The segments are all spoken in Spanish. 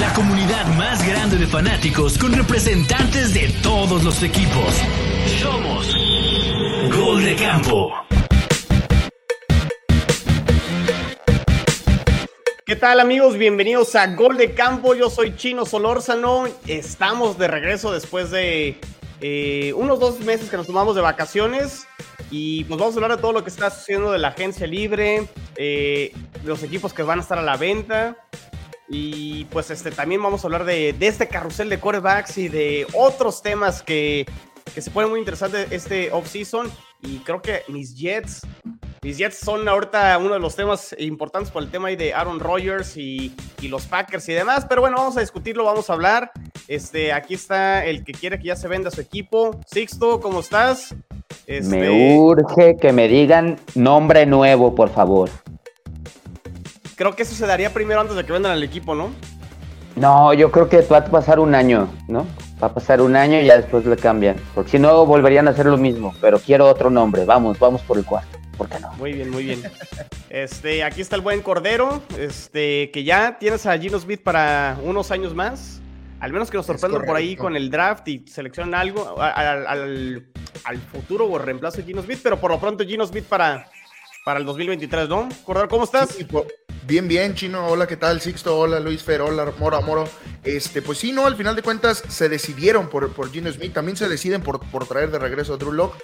La comunidad más grande de fanáticos con representantes de todos los equipos. Somos Gol de Campo. ¿Qué tal amigos? Bienvenidos a Gol de Campo. Yo soy Chino Solórzano. Estamos de regreso después de eh, unos dos meses que nos tomamos de vacaciones. Y pues vamos a hablar de todo lo que está sucediendo de la agencia libre, eh, los equipos que van a estar a la venta. Y pues este, también vamos a hablar de, de este carrusel de corebacks y de otros temas que, que se ponen muy interesantes este offseason. Y creo que mis Jets, mis Jets son ahorita uno de los temas importantes por el tema ahí de Aaron Rodgers y, y los Packers y demás. Pero bueno, vamos a discutirlo, vamos a hablar. Este, aquí está el que quiere que ya se venda su equipo. Sixto, ¿cómo estás? Este, Me urge que me digan nombre nuevo, por favor. Creo que eso se daría primero antes de que vendan el equipo, ¿no? No, yo creo que va a pasar un año, ¿no? Va a pasar un año y ya después le cambian. Porque si no, volverían a hacer lo mismo. Pero quiero otro nombre. Vamos, vamos por el cuarto. ¿Por qué no? Muy bien, muy bien. Este, aquí está el buen Cordero, este, que ya tienes a Gino Smith para unos años más. Al menos que nos sorprendan por ahí con el draft y seleccionen algo al, al futuro o reemplazo de Gino Smith, pero por lo pronto Gino Smith para, para el 2023, ¿no? Cordero, ¿cómo estás? Sí, Bien, bien, Chino. Hola, ¿qué tal? Sixto, hola, Luis Fer, hola, Moro, Moro. Este, pues sí, no, al final de cuentas se decidieron por, por Gino Smith. También se deciden por, por traer de regreso a Drew Lock.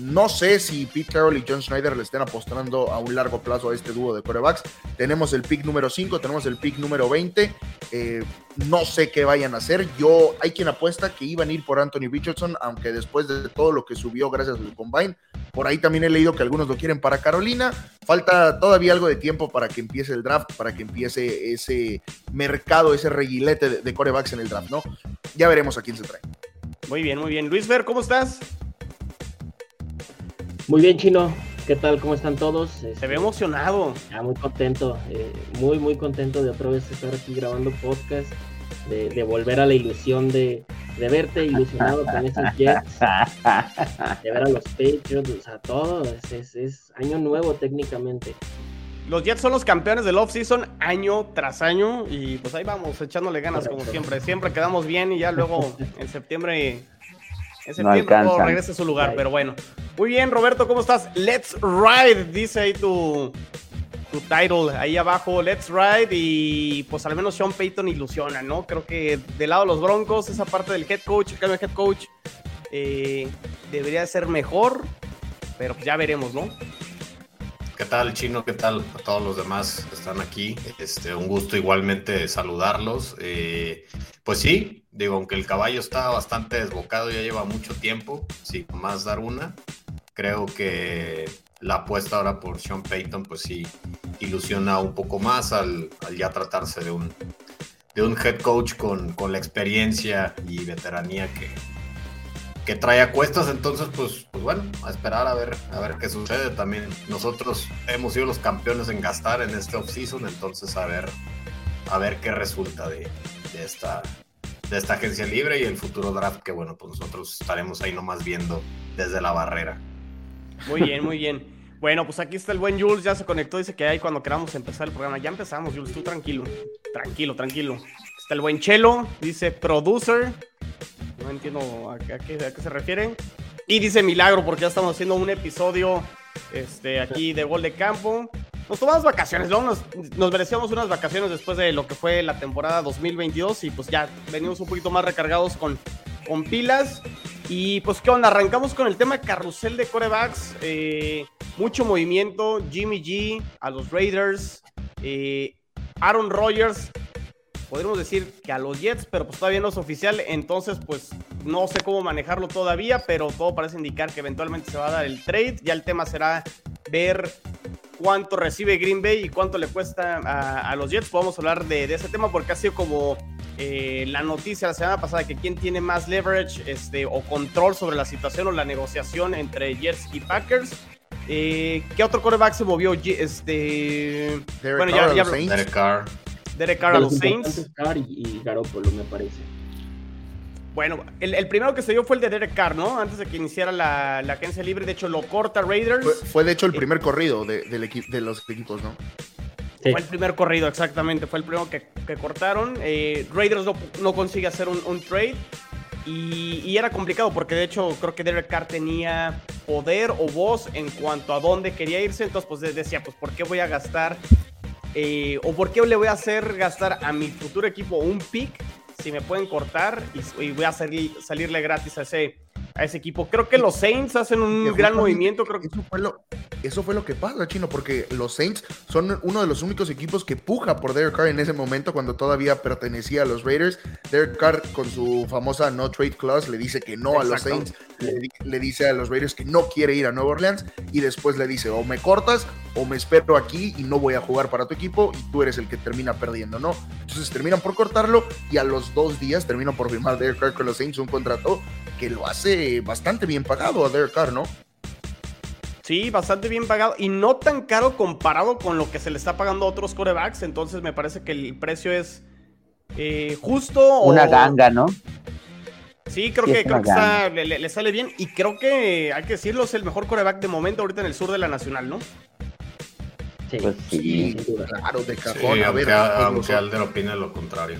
No sé si Pete Carroll y John Schneider le estén apostando a un largo plazo a este dúo de corebacks. Tenemos el pick número 5, tenemos el pick número 20. Eh, no sé qué vayan a hacer. Yo, hay quien apuesta que iban a ir por Anthony Richardson, aunque después de todo lo que subió gracias al combine, por ahí también he leído que algunos lo quieren para Carolina. Falta todavía algo de tiempo para que empiece el draft, para que empiece ese mercado, ese reguilete de, de corebacks en el draft, ¿no? Ya veremos a quién se trae. Muy bien, muy bien. Luis Ver, ¿cómo estás? Muy bien, Chino. ¿Qué tal? ¿Cómo están todos? Se Este, ve emocionado. ah, muy contento, eh, muy, muy contento de otra vez estar aquí grabando podcast, de, de volver a la ilusión de, de verte ilusionado con esos Jets, de ver a los Patriots, o sea, todo. Es, es, es año nuevo técnicamente. Los Jets son los campeones del offseason año tras año y pues ahí vamos echándole ganas como siempre. Siempre quedamos bien y ya luego en septiembre en septiembre todo regresa a su lugar, pero bueno. Muy bien, Roberto, ¿cómo estás? Let's ride, dice ahí tu tu title ahí abajo, Let's ride y pues al menos Sean Payton ilusiona, ¿no? Creo que del lado de los Broncos esa parte del head coach, el cambio de head coach eh, debería ser mejor, pero ya veremos, ¿no? ¿Qué tal, Chino? ¿Qué tal a todos los demás que están aquí? Este, un gusto igualmente saludarlos. Eh, pues sí, digo, aunque el caballo está bastante desbocado, ya lleva mucho tiempo, sin más dar una. Creo que la apuesta ahora por Sean Payton, pues sí, ilusiona un poco más al, al ya tratarse de un, de un head coach con, con la experiencia y veteranía que, que trae a cuestas, entonces pues, pues bueno, a esperar a ver, a ver qué sucede. También nosotros hemos sido los campeones en gastar en este offseason, entonces a ver, a ver qué resulta de, de esta, de esta agencia libre y el futuro draft que bueno, pues nosotros estaremos ahí nomás viendo desde la barrera. Muy bien, muy bien. Bueno, pues aquí está el buen Jules, ya se conectó, dice que ahí cuando queramos empezar el programa. Ya empezamos, Jules, tú tranquilo. Tranquilo, tranquilo. Está el buen Chelo, dice producer. No entiendo a, qué- se refieren. Y dice Milagro, porque ya estamos haciendo un episodio este, aquí de gol de campo. Nos tomamos vacaciones, ¿no? Nos, nos merecíamos unas vacaciones después de lo que fue la temporada 2022 y pues ya venimos un poquito más recargados con, con pilas. Y pues, ¿qué onda? Arrancamos con el tema carrusel de corebacks. Eh, mucho movimiento. Jimmy G a los Raiders. eh, Aaron Rodgers. Podríamos decir que a los Jets, pero pues todavía no es oficial. Entonces, pues no sé cómo manejarlo todavía, pero todo parece indicar que eventualmente se va a dar el trade. Ya el tema será ver cuánto recibe Green Bay y cuánto le cuesta a, a los Jets. Podemos hablar de, de ese tema porque ha sido como eh, la noticia la semana pasada que quién tiene más leverage este, o control sobre la situación o la negociación entre Jets y Packers. Eh, ¿Qué otro coreback se movió? Este, Derek bueno, Carr ya, ya. Derek Carr. Derek Carr a De los los Saints. Carr y, y Garoppolo, me parece. Bueno, el, el primero que se dio fue el de Derek Carr, ¿no? Antes de que iniciara la, la agencia libre. De hecho, lo corta Raiders. Fue, fue, de hecho el primer corrido de, del de los equipos, ¿no? Fue el primer corrido, exactamente. Fue el primero que, que cortaron. Eh, Raiders no, no, consigue hacer un, un trade. Y, y, era complicado porque de hecho creo que Derek Carr tenía poder o voz en cuanto a dónde quería irse. Entonces pues decía, pues ¿por qué voy a gastar eh, o por qué le voy a hacer gastar a mi futuro equipo un pick si me pueden cortar y, y voy a salir, salirle gratis a ese, a ese equipo. Creo que los Saints hacen un gran movimiento. Creo que... Eso fue, lo, eso fue lo que pasa, Chino, porque los Saints son uno de los únicos equipos que puja por Derek Carr en ese momento cuando todavía pertenecía a los Raiders. Derek Carr con su famosa no trade clause le dice que no Exacto. a los Saints, le, le, dice a los Raiders que no quiere ir a Nueva Orleans y después le dice o me cortas o me espero aquí y no voy a jugar para tu equipo y tú eres el que termina perdiendo, ¿no? Entonces terminan por cortarlo y a los dos días terminan por firmar Derek Carr con los Saints un contrato que lo hace bastante bien pagado a Derek Carr, ¿no? Sí, bastante bien pagado y no tan caro comparado con lo que se le está pagando a otros corebacks. Entonces me parece que el precio es eh, justo. Una o... ganga, ¿no? Sí, creo sí, que, creo que está, le, le, sale bien y creo que, hay que decirlo, es el mejor coreback de momento ahorita en el sur de la Nacional, ¿no? Sí, pues sí. sí claro, de cajón. Sí, a ver, aunque, Alder opine lo contrario.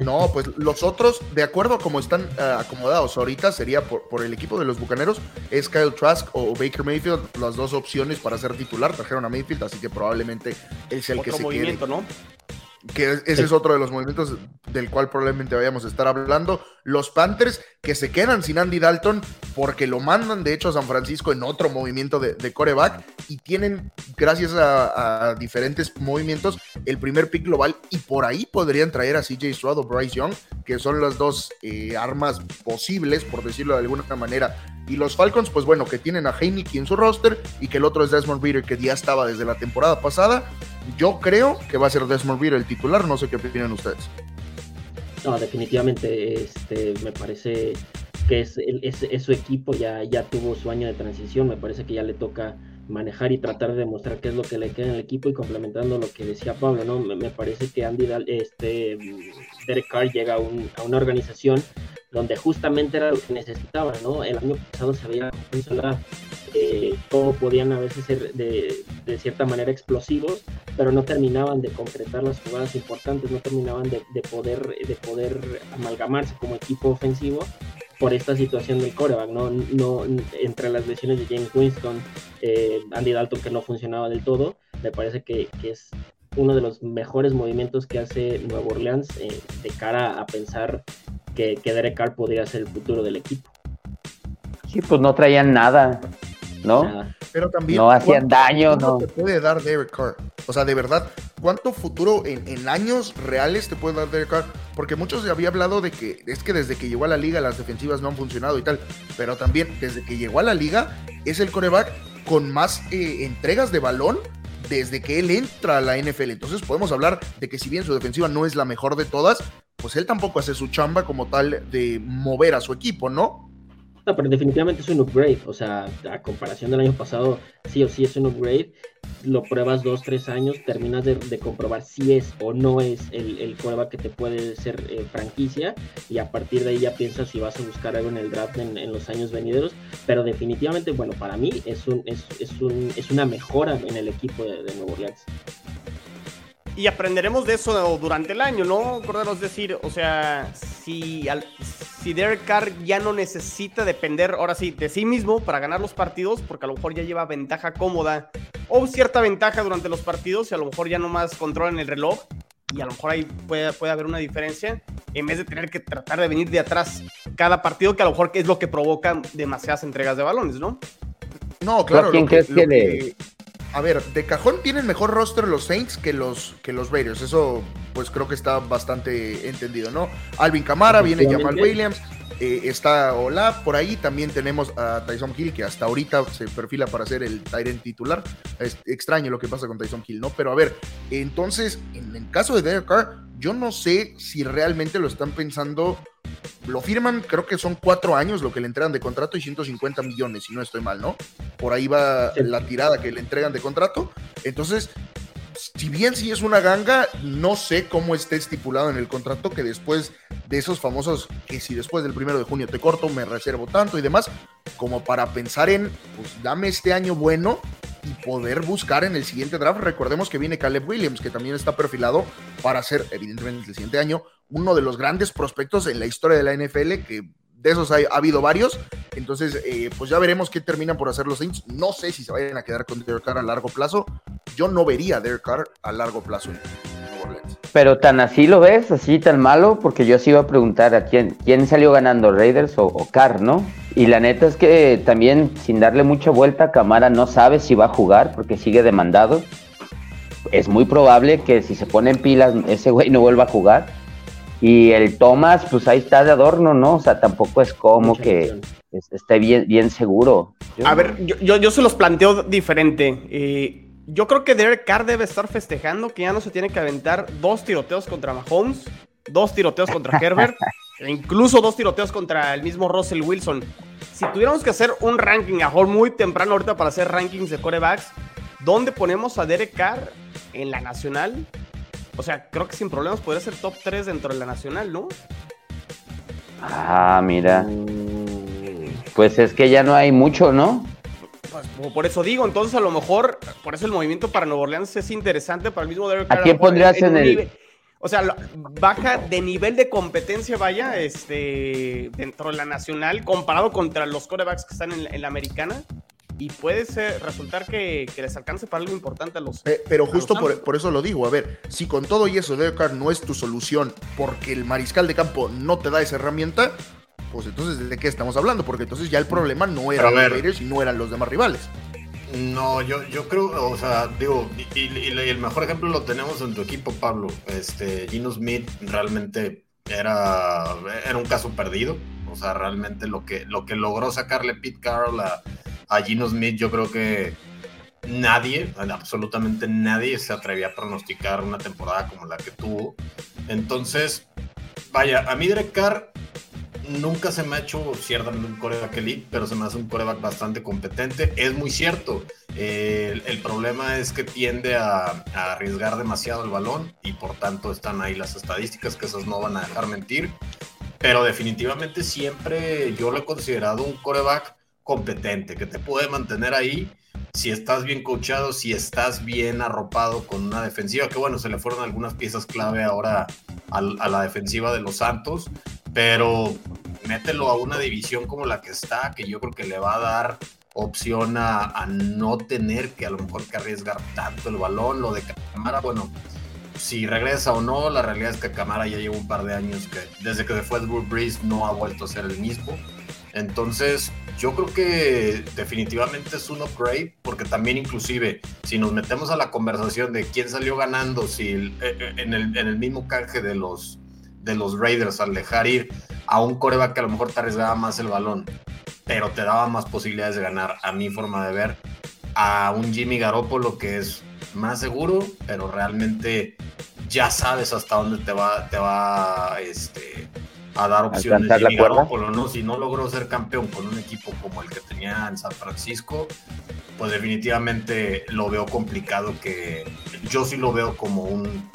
No, pues los otros, de acuerdo a cómo están uh, acomodados ahorita, sería por, por, el equipo de los Bucaneros, es Kyle Trask o Baker Mayfield, las dos opciones para ser titular, trajeron a Mayfield, así que probablemente es el Otro que se movimiento, quede. ¿no? Que ese es otro de los movimientos del cual probablemente vayamos a estar hablando. Los Panthers que se quedan sin Andy Dalton porque lo mandan de hecho a San Francisco en otro movimiento de, de coreback y tienen, gracias a, a, diferentes movimientos, el primer pick global y por ahí podrían traer a CJ Stroud o Bryce Young, que son las dos eh, armas posibles, por decirlo de alguna manera. Y los Falcons, pues bueno, que tienen a Heineken en su roster y que el otro es Desmond Reader, que ya estaba desde la temporada pasada. Yo creo que va a ser Desmond Reader el titular, no sé qué opinan ustedes. No, definitivamente este, me parece que es, es, su equipo, ya, ya tuvo su año de transición, me parece que ya le toca manejar y tratar de demostrar qué es lo que le queda en el equipo y complementando lo que decía Pablo, ¿no? Me, parece que Andy, este, Derek Carr llega a, un, a, una organización donde justamente era lo que necesitaba, ¿no? El año pasado se había mencionado eh, podían a veces ser de, de, cierta manera explosivos, pero no terminaban de concretar las jugadas importantes, no terminaban de, de, poder, de poder amalgamarse como equipo ofensivo por esta situación del coreback, ¿no? no entre las lesiones de James Winston, eh, Andy Dalton que no funcionaba del todo, me parece que, que, es uno de los mejores movimientos que hace Nueva Orleans eh, de cara a pensar que, que Derek Carr podría ser el futuro del equipo. Sí, pues no traían nada, ¿no? Nada. Pero también no hacían daño, no. te puede dar Derek Carr? O sea, de verdad, ¿cuánto futuro en, en, años reales te puede dar Derek Carr? Porque muchos se había hablado de que es que desde que llegó a la liga las defensivas no han funcionado y tal, pero también desde que llegó a la liga es el coreback con más eh, entregas de balón desde que él entra a la NFL. Entonces podemos hablar de que si bien su defensiva no es la mejor de todas, pues él tampoco hace su chamba como tal de mover a su equipo, ¿no? No, pero definitivamente es un upgrade. O sea, a comparación del año pasado, sí o sí es un upgrade. Lo pruebas dos, tres años, terminas de, comprobar si es o no es el, el prueba que te puede ser eh, franquicia. Y a partir de ahí ya piensas si vas a buscar algo en el draft en, en los años venideros. Pero definitivamente, bueno, para mí es, un, es, es, un, es una mejora en el equipo de, de Nuevo Orleans y aprenderemos de eso durante el año, ¿no? Acordaros decir, o sea, si, al, si Derek Carr ya no necesita depender, ahora sí, de sí mismo para ganar los partidos, porque a lo mejor ya lleva ventaja cómoda o cierta ventaja durante los partidos y a lo mejor ya no más controlan el reloj y a lo mejor ahí puede, puede haber una diferencia en vez de tener que tratar de venir de atrás cada partido, que a lo mejor es lo que provoca demasiadas entregas de balones, ¿no? No, claro. ¿Quién lo que, crees lo que que... le a ver, de cajón tienen mejor roster los Saints que los, que los Raiders. Eso, pues creo que está bastante entendido, ¿no? Alvin Camara, viene Jamal Williams, eh, está Olaf por ahí. También tenemos a Tyson Hill, que hasta ahorita se perfila para ser el Tyrant titular. Es extraño lo que pasa con Tyson Hill, ¿no? Pero a ver, entonces, en el caso de Derek Carr, yo no sé si realmente lo están pensando. Lo firman, creo que son cuatro años lo que le entregan de contrato y 150 millones, si no estoy mal, ¿no? Por ahí va sí. la tirada que le entregan de contrato. Entonces, si bien sí es una ganga, no sé cómo esté estipulado en el contrato que después de esos famosos, que si después del primero de junio te corto, me reservo tanto y demás, como para pensar en, pues dame este año bueno y poder buscar en el siguiente draft. Recordemos que viene Caleb Williams, que también está perfilado para ser, evidentemente, el siguiente año uno de los grandes prospectos en la historia de la NFL, que de esos ha habido varios. Entonces, eh, pues ya veremos qué terminan por hacer los Saints. No sé si se vayan a quedar con Derek Carr a largo plazo. Yo no vería a Derek Carr a largo plazo en Nueva Orleans. Pero tan así lo ves, así tan malo, porque yo sí iba a preguntar a quién, quién salió ganando, Raiders o, o Carr, ¿no? Y la neta es que también, sin darle mucha vuelta, Camara no sabe si va a jugar porque sigue demandado. Es muy probable que si se pone en pilas, ese güey no vuelva a jugar y el Thomas, pues ahí está de adorno, ¿no? O sea, tampoco es como que esté bien, bien seguro. a ver, yo, yo, se los planteo diferente. Eh, yo creo que Derek Carr debe estar festejando que ya no se tiene que aventar dos tiroteos contra Mahomes, dos tiroteos contra Herbert, e incluso dos tiroteos contra el mismo Russell Wilson. Si tuviéramos que hacer un ranking, a muy temprano ahorita para hacer rankings de corebacks, ¿dónde ponemos a Derek Carr en la nacional? O sea, creo que sin problemas podría ser top 3 dentro de la nacional, ¿no? Ah, mira. Pues es que ya no hay mucho, ¿no? Pues, por eso digo, entonces a lo mejor, por eso el movimiento para Nuevo Orleans es interesante para el mismo Derek ¿A quién pondrías en, el...? o sea, baja de nivel de competencia, vaya, este, dentro de la nacional, comparado contra los corebacks que están en la americana y puede ser, resultar que, les alcance para algo importante a los. Eh, pero justo por, eso lo digo, a ver, si con todo y eso Derek Carr no es tu solución porque el mariscal de campo no te da esa herramienta, pues entonces ¿de qué estamos hablando? Porque entonces ya el problema no era los Raiders y no eran los demás rivales. No, yo, yo creo, o sea, digo, y, el mejor ejemplo lo tenemos en tu equipo, Pablo. Este, Gino Smith realmente era, era un caso perdido. O sea, realmente lo que, lo que logró sacarle Pete Carroll a, a Gino Smith, yo creo que nadie, absolutamente nadie se atrevía a pronosticar una temporada como la que tuvo. Entonces, vaya, a mí Derek Carr nunca se me ha hecho ciertamente un coreback elite, pero se me hace un coreback bastante competente. Es muy cierto. el, problema es que tiende a, a, arriesgar demasiado el balón y por tanto están ahí las estadísticas que esas no van a dejar mentir. Pero definitivamente siempre yo lo he considerado un coreback competente, que te puede mantener ahí si estás bien coachado, si estás bien arropado con una defensiva, que bueno, se le fueron algunas piezas clave ahora a, la defensiva de los Santos, pero mételo a una división como la que está, que yo creo que le va a dar opción a, no tener que a lo mejor que arriesgar tanto el balón, lo de Camara, bueno, si regresa o no, la realidad es que Camara ya lleva un par de años que desde que se fue Drew Brees no ha vuelto a ser el mismo. Entonces, yo creo que definitivamente es un upgrade, porque también inclusive si nos metemos a la conversación de quién salió ganando, si eh, eh, en, el, mismo canje de los, de los Raiders al dejar ir a un coreback que a lo mejor te arriesgaba más el balón, pero te daba más posibilidades de ganar, a mi forma de ver, a un Jimmy Garoppolo que es más seguro, pero realmente ya sabes hasta dónde te va, te va este, a dar opciones. La ¿no? Si no logró ser campeón con un equipo como el que tenía en San Francisco, pues definitivamente lo veo complicado que yo sí lo veo como un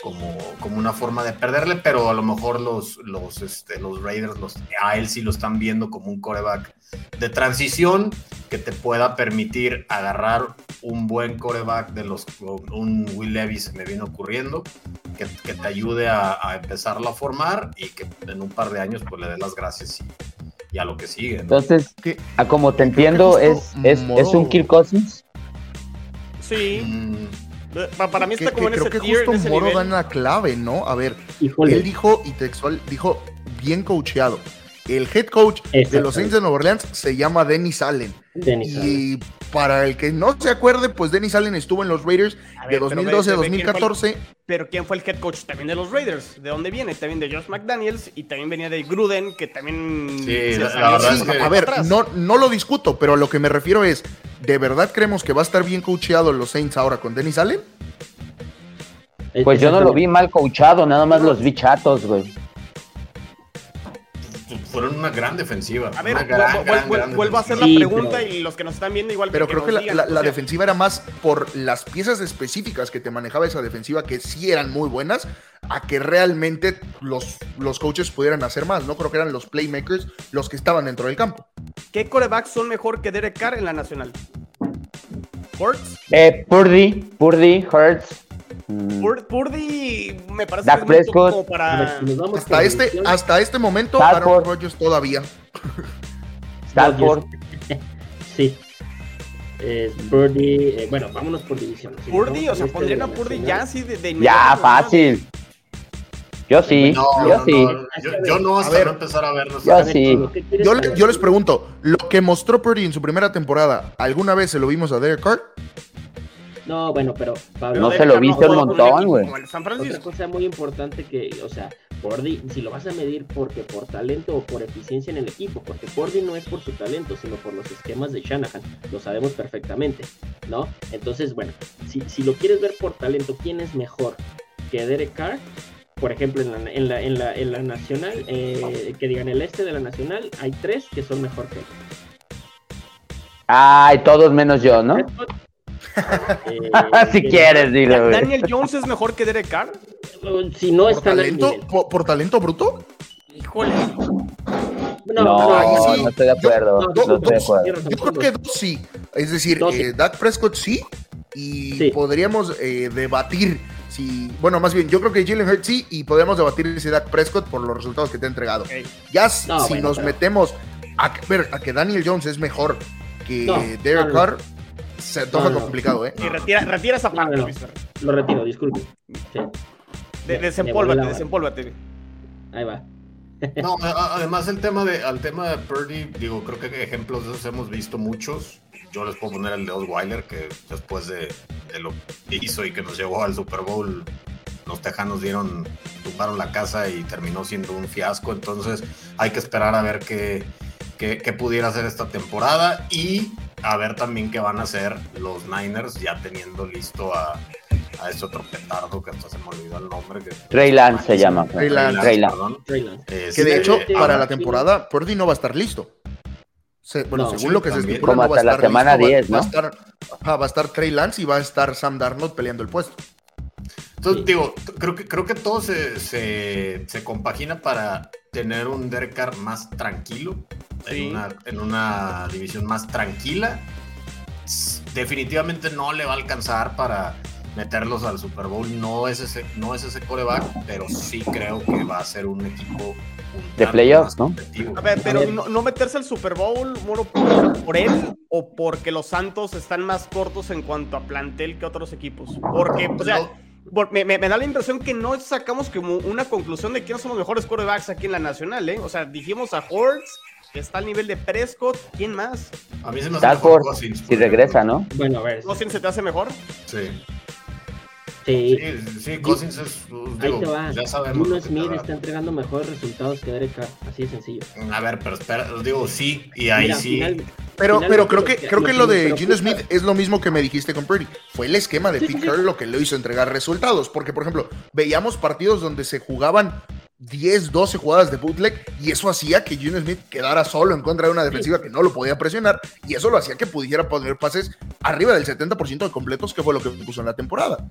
como, como una forma de perderle, pero a lo mejor los, los, este, los Raiders los, a él sí lo están viendo como un coreback de transición que te pueda permitir agarrar un buen coreback de los, un Will Levis me viene ocurriendo, que, te ayude a, empezarlo a formar y que en un par de años pues le dé las gracias y, a lo que sigue. Entonces, a como te entiendo, es, es, es, un Kirk Cousins. Sí. Mm. Para mí está como en creo ese que justo Moro da una clave, ¿no? A ver, él dijo, y textual, dijo bien coacheado el head coach de los Saints de Nueva Orleans se llama Dennis Allen. y para el que no se acuerde, pues Dennis Allen estuvo en los Raiders de 2012 a 2014. pero ¿quién fue el head coach también de los Raiders? ¿De dónde viene? También de Josh McDaniels y también venía de Gruden, que también... Sí, A ver, no, no lo discuto, pero a lo que me refiero es, ¿de verdad creemos que va a estar bien coacheado los Saints ahora con Dennis Allen? Pues yo no lo vi mal coachado, nada más los vi chatos, güey fueron una gran defensiva. A ver, vuelvo a hacer la pregunta y los que nos están viendo igual. Pero creo que la, defensiva era más por las piezas específicas que te manejaba esa defensiva, que sí eran muy buenas, a que realmente los, los coaches pudieran hacer más. No creo que eran los playmakers los que estaban dentro del campo. ¿Qué corebacks son mejor que Derek Carr en la nacional? Hurts. Eh, Purdy, Purdy, Hurts. Mm, Pur- Purdy me parece Dak que es muy Prescott. como para. Hasta por este, hasta este momento, Stafford. Aaron Rodgers todavía. Stafford. Sí. Es Birdie. eh, bueno, vámonos por división. Purdy, o sea, este pondrían a Purdy ya así de, de Ya, fácil. Yo sí, No, yo no, sí. no, yo, yo no hasta A ver. no empezar a verlos. Yo A ver, sí. Chino, ¿qué quieres Yo, yo les pregunto, ¿lo que mostró Purdy en su primera temporada, ¿alguna vez se lo vimos a Derek Carr? No, bueno, pero Pablo, No se lo viste un montón, güey. otra Francisco. cosa muy importante que, o sea, Purdy, si lo vas a medir porque por talento o por eficiencia en el equipo, porque Purdy no es por su talento, sino por los esquemas de Shanahan, lo sabemos perfectamente, ¿no? Entonces, bueno, si, si lo quieres ver por talento, ¿quién es mejor que Derek Carr? Por ejemplo, en la, en la, en la, en la nacional, eh, que digan el este de la nacional, hay tres que son mejor que él. Ay, todos menos yo, ¿no? Eh, si que- quieres, dilo, güey. Daniel Jones es mejor que Derek Carr. Si no ¿Por está talento? ¿Por, por talento bruto? Híjole. No, No, ahí sí. no estoy de acuerdo. No, No, dos, estoy de acuerdo. tienes razón, Yo creo que dos sí. Es decir, Dos sí. eh, Dak Prescott sí. Y Sí. podríamos eh, debatir si. Bueno, más bien, yo creo que Jalen Hurts sí. Y podríamos debatir si Dak Prescott por los resultados que te ha entregado. Ya si bueno, nos pero- metemos a, a que Daniel Jones es mejor que No, Derek no, no. Carr, se antoja No, no. complicado, ¿eh? Y retira, retira esa parte, no. Lo retiro, disculpe. Sí. De- Desempólvate, desempólvate. Ahí va. No, además el tema de, al tema de Purdy, digo, creo que ejemplos de esos hemos visto muchos. Yo les puedo poner el de Osweiler, que después de, de lo que hizo y que nos llevó al Super Bowl, los tejanos dieron, tumbaron la casa y terminó siendo un fiasco. Entonces hay que esperar a ver qué, qué, qué pudiera hacer esta temporada y a ver también qué van a hacer los Niners ya teniendo listo a, a ese otro petardo que hasta se me olvidó el nombre. Que, Trey Lance se llama. Trey Lance. Trey Lance. perdón. Trey Lance. Este, Que de hecho, Sí, para ah, la temporada, Purdy no va a estar listo. Se- bueno, No, según sí, lo que se estipula, Como no va a hasta la estar semana listo, va- 10, va, a estar, ajá, va a estar Trey Lance y va a estar Sam Darnold peleando el puesto. Entonces, Sí. digo, creo que, creo que todo se, se, se compagina para tener un Derek Carr más tranquilo, Sí. en, una, en una división más tranquila. Definitivamente no le va a alcanzar para meterlos al Super Bowl. No es ese, no es ese coreback, pero sí creo que va a ser un equipo De playoffs, ¿no? A ver, pero no, no meterse al Super Bowl, Moro, por, por él o porque los Santos están más cortos en cuanto a plantel que otros equipos. Porque, o sea, me, me- me da la impresión que no sacamos como una conclusión de quiénes son los mejores quarterbacks aquí en la Nacional, ¿eh? O sea, dijimos a Hortz, que está al nivel de Prescott, ¿quién más? A mí se me hace mejor Stafford, Cousins, si regresa. ¿no? Bueno, a ver. ¿No se te hace mejor? Sí, Sí. sí, sí, Cousins es. pues, Ahí digo, te va. ya sabemos. Te Smith está entregando mejores resultados que Derek Carr. Así de sencillo. A ver, pero espera, os digo sí, y ahí Mira, sí. final- Pero, pero creo que, que- creo que lo de preocupa- Smith es lo mismo que me dijiste con Purdy. Fue el esquema de Sí, Pete sí, sí. Carroll lo que lo hizo entregar resultados. Porque, por ejemplo, veíamos partidos donde se jugaban 10, 12 jugadas de bootleg y eso hacía que Gino Smith quedara solo en contra de una defensiva que no lo podía presionar y eso lo hacía que pudiera poner pases arriba del 70% de completos, que fue lo que puso en la temporada.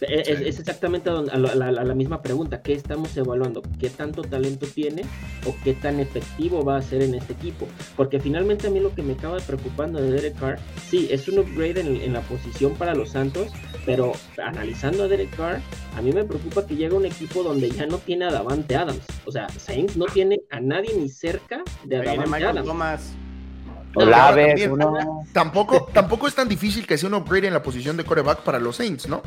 Es, es exactamente a donde- a la, a a misma pregunta. ¿Qué estamos evaluando? ¿Qué tanto talento tiene o qué tan efectivo va a ser en este equipo? Porque finalmente a mí lo que me acaba preocupando de Derek Carr, sí, es un upgrade en, en la posición para los Santos, pero analizando a Derek Carr, a mí me preocupa que llegue un equipo donde ya no tiene a Davante Adams. O sea, Saints no tiene a nadie ni cerca de viene Davante Adams. Thomas. Olave, también. uno. Tampoco, tampoco es tan difícil que sea un upgrade en la posición de coreback para los Saints, ¿no?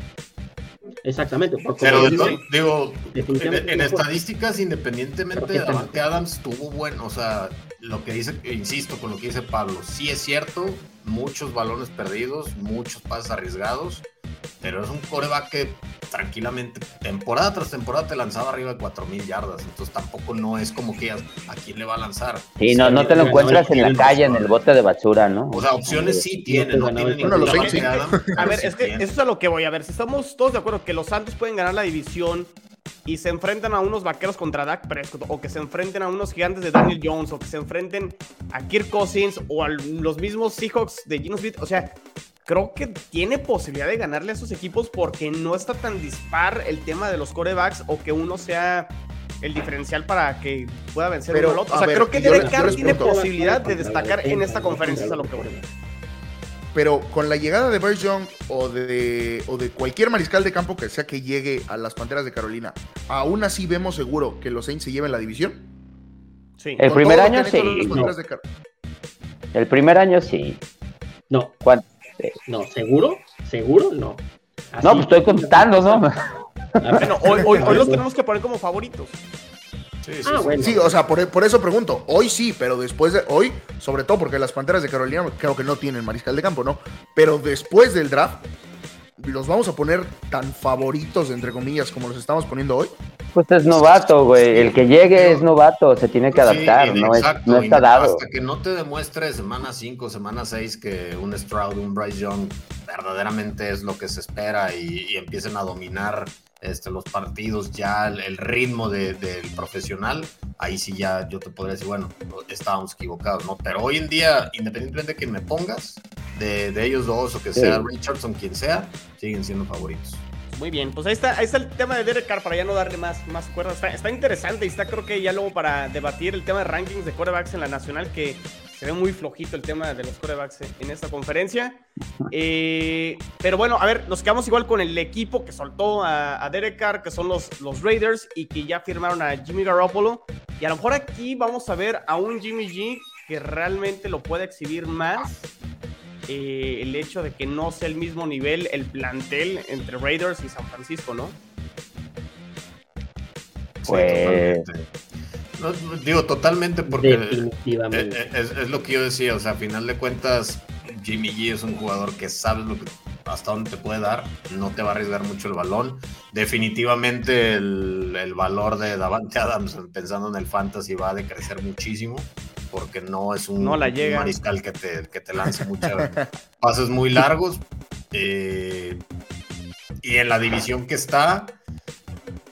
Exactamente. Pero digo, en, estadísticas, independientemente de. Davante Adams, tuvo bueno, o sea, lo que dice, e insisto con lo que dice Pablo, sí es cierto, muchos balones perdidos, muchos pases arriesgados, pero es un coreback que tranquilamente, temporada tras temporada te lanzaba arriba de 4000 yardas, entonces tampoco no es como que a, a quién le va a lanzar. Sí, no, no te lo encuentras en la calle, en el bote de basura, ¿no? O sea, opciones sí tiene, no tiene Adams, A ver, es que eso es a lo que voy. A ver, si estamos todos de acuerdo que los Santos pueden ganar la división y se enfrentan a unos vaqueros contra Dak Prescott, o que se enfrenten a unos gigantes de Daniel Jones, o que se enfrenten a Kirk Cousins, o a los mismos Seahawks de Gino Smith, o sea, creo que tiene posibilidad de ganarle a esos equipos porque no está tan dispar el tema de los corebacks, o que uno sea el diferencial para que pueda vencer Pero, uno al otro. O sea, ver, creo que Derek Carr tiene posibilidad de destacar en esta conferencia, es a lo que voy. pero con la llegada de Bryce Young o de, o de cualquier mariscal de campo que sea que llegue a las Panteras de Carolina, ¿aún así vemos seguro que los Saints se lleven la división? Sí. El primer año sí. no. El primer año sí. No, ¿Cuán- no, ¿seguro? ¿Seguro? No. Así- No, pues estoy contando, ¿no? A ver, Bueno, hoy, hoy, hoy los tenemos que poner como favoritos. Sí, sí, Ah, sí. bueno. Sí, o sea, por, por eso pregunto. Hoy sí, pero después de hoy, sobre todo porque las Panteras de Carolina creo que no tienen mariscal de campo, ¿no? Pero después del draft, ¿los vamos a poner tan favoritos, entre comillas, como los estamos poniendo hoy? Pues es novato, güey. El que llegue es novato, se tiene que adaptar, Sí, no, es- exacto, no está dado. Hasta que no te demuestre semana 5, semana 6 que un Stroud, un Bryce Young verdaderamente es lo que se espera y, y empiecen a dominar este, los partidos, ya el, el ritmo de- del profesional, ahí sí ya yo te podría decir, bueno, estábamos equivocados, ¿no? Pero hoy en día, independientemente de que me pongas, de, de ellos dos o que Sí. sea Richardson, quien sea, siguen siendo favoritos. Muy bien, pues ahí está, ahí está el tema de Derek Carr para ya no darle más, más cuerdas. Está, está interesante y está creo que ya luego para debatir el tema de rankings de quarterbacks en la nacional que se ve muy flojito el tema de los quarterbacks en esta conferencia. Eh, pero bueno, a ver, nos quedamos igual con el equipo que soltó a, a Derek Carr, que son los, los Raiders y que ya firmaron a Jimmy Garoppolo. Y a lo mejor aquí vamos a ver a un Jimmy G que realmente lo puede exhibir más eh, el hecho de que no sea el mismo nivel el plantel entre Raiders y San Francisco, ¿no? Sí, Pues- totalmente. No, digo totalmente porque Definitivamente. Eh, eh, Es, es lo que yo decía, o sea, a final de cuentas, Jimmy G es un jugador que sabe lo que, hasta dónde te puede dar, no te va a arriesgar mucho el balón. Definitivamente el, el valor de Davante Adams, pensando en el fantasy, va a decrecer muchísimo, porque no es un, No la un llega. mariscal que te, que te lance muchos pases muy largos. eh, y en la división que está,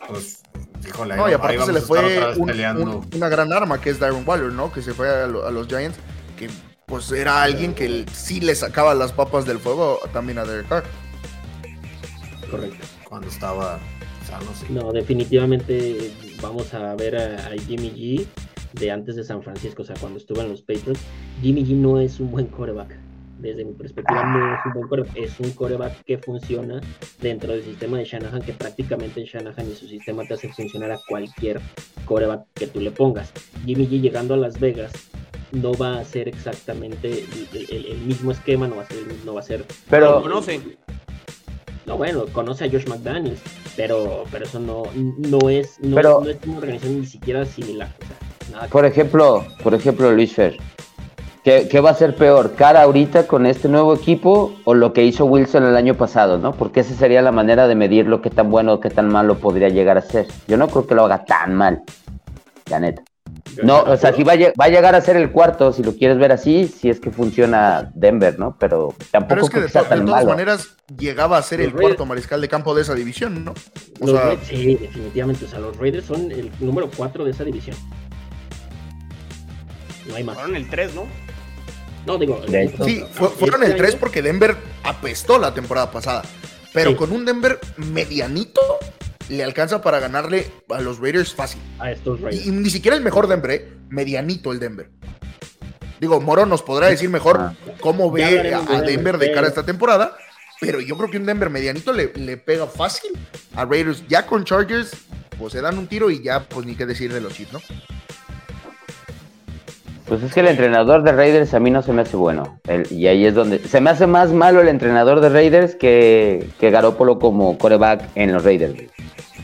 pues, híjole, No, y aparte ahí se le fue otra vez un- peleando. un- una gran arma que es Darren Waller, ¿no? Que se fue a, lo- a los Giants, que pues era alguien que sí le sacaba las papas del fuego también a Derek Carr. Correcto. cuando estaba sano, sí. No, definitivamente vamos a ver a, a Jimmy G de antes de San Francisco, o sea, cuando estuvo en los Patriots. Jimmy G no es un buen coreback. Desde mi perspectiva, no es un buen coreback. Es un coreback que funciona dentro del sistema de Shanahan, que prácticamente Shanahan y su sistema te hace funcionar a cualquier coreback que tú le pongas. Jimmy G llegando a Las Vegas no va a ser exactamente el, el- el mismo esquema, no va a ser, el- no va a ser Lo Pero, conoce. no, bueno, conoce a Josh McDaniels, pero, pero eso no, no es, no, Pero- no es una organización ni siquiera similar. O sea, por ejemplo, por ejemplo, Luis Fer, ¿qué, qué va a ser peor? ¿Cara ahorita con este nuevo equipo o lo que hizo Wilson el año pasado, no? Porque esa sería la manera de medir lo que tan bueno o qué tan malo podría llegar a ser. Yo no creo que lo haga tan mal, la neta. No, o sea, si va a, lle- va a llegar a ser el cuarto, si lo quieres ver así, si es que funciona Denver, ¿no? Pero tampoco Pero es que de, to- de tan todas malo. maneras llegaba a ser Los el Raiders- cuarto mariscal de campo de esa división, ¿no? O Los sea, Ra- sí, definitivamente. O sea, los Raiders son el número 4 de esa división. No hay más. Fueron el 3, ¿no? No, digo. Sí, fue- fueron este el 3 año- porque Denver apestó la temporada pasada. Pero Sí. con un Denver medianito le alcanza para ganarle a los Raiders fácil. A estos Y, Raiders. y ni siquiera el mejor Denver, ¿eh? medianito el Denver. Digo, Moro nos podrá decir mejor Ah. cómo ve a Denver, Denver de cara a esta temporada, pero yo creo que un Denver medianito le, le pega fácil a Raiders. Ya con Chargers, pues se dan un tiro y ya, pues ni qué decir de los Chiefs, ¿no? Pues es que el entrenador de Raiders a mí no se me hace bueno. El- y ahí es donde. Se me hace más malo el entrenador de Raiders que, que Garópolo como coreback en los Raiders.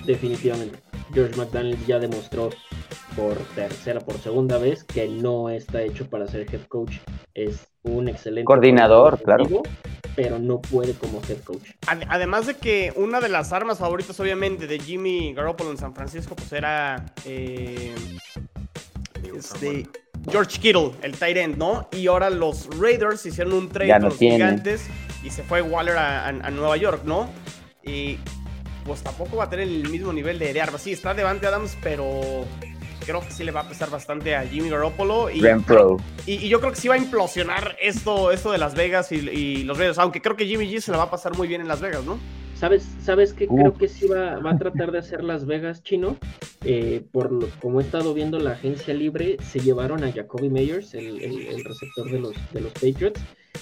Definitivamente. George McDaniels ya demostró por tercera, por segunda vez que no está hecho para ser head coach. Es un excelente Coordinador, claro. Pero no puede como head coach. Ad- Además de que una de las armas favoritas, obviamente, de Jimmy Garoppolo en San Francisco, pues era eh, este. George Kittle, el tight end, ¿no? Y ahora los Raiders hicieron un trade con no los tiene. gigantes y se fue Waller a, a- a Nueva York, ¿no? Y pues tampoco va a tener el mismo nivel de, de armas. Sí, está Devante Adams, pero creo que sí le va a pesar bastante a Jimmy Garoppolo. Y, y yo creo que sí va a implosionar esto, esto de Las Vegas y, y los Raiders. Aunque creo que Jimmy G se la va a pasar muy bien en Las Vegas, ¿no? ¿Sabes, sabes qué creo que sí va, va a tratar de hacer Las Vegas chino? Eh, por lo, como he estado viendo la agencia libre, se llevaron a Jacoby Meyers, el, el- el receptor de los, de los Patriots,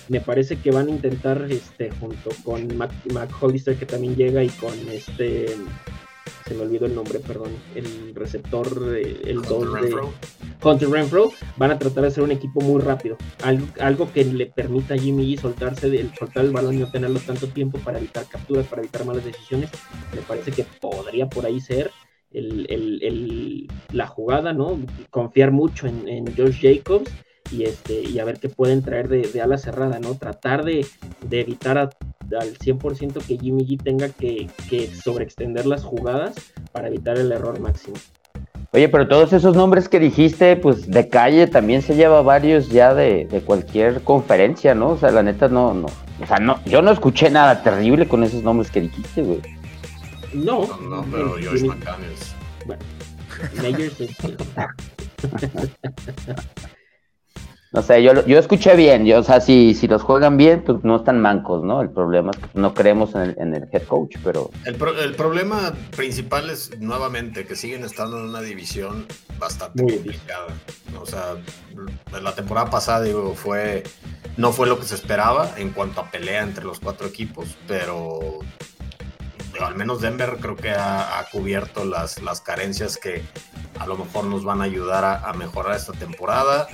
Me parece que van a intentar, este, junto con Mac, Mac Hollister, que también llega, y con este se me olvidó el nombre, perdón, el receptor, eh, el 2 de Hunter Renfro, van a tratar de hacer un equipo muy rápido, algo, algo que le permita a Jimmy G soltarse, el, soltar el balón y no tenerlo tanto tiempo para evitar capturas, para evitar malas decisiones, me parece que podría por ahí ser el, el, el, la jugada, ¿no? Confiar mucho en, en Josh Jacobs y este y a ver qué pueden traer de, de ala cerrada, ¿no? Tratar de, de evitar a, al 100% que Jimmy G tenga que, que sobreextender las jugadas para evitar el error máximo. Oye, pero todos esos nombres que dijiste, pues de calle también se lleva varios ya de, de, cualquier conferencia, ¿no? O sea, la neta no, no. O sea, no, yo no escuché nada terrible con esos nombres que dijiste, güey. No, No, no, pero Josh McDaniels. Bueno, Meyers es- No sé, yo, yo escuché bien, yo, o sea, si, si los juegan bien, pues no están mancos, ¿no? El problema es que no creemos en el, en el head coach, pero El, pro- el problema principal es nuevamente que siguen estando en una división bastante Muy complicada. O sea, la temporada pasada digo, fue no fue lo que se esperaba en cuanto a pelea entre los cuatro equipos, pero digo, al menos Denver creo que ha, ha cubierto las, las carencias que a lo mejor nos van a ayudar a, a mejorar esta temporada.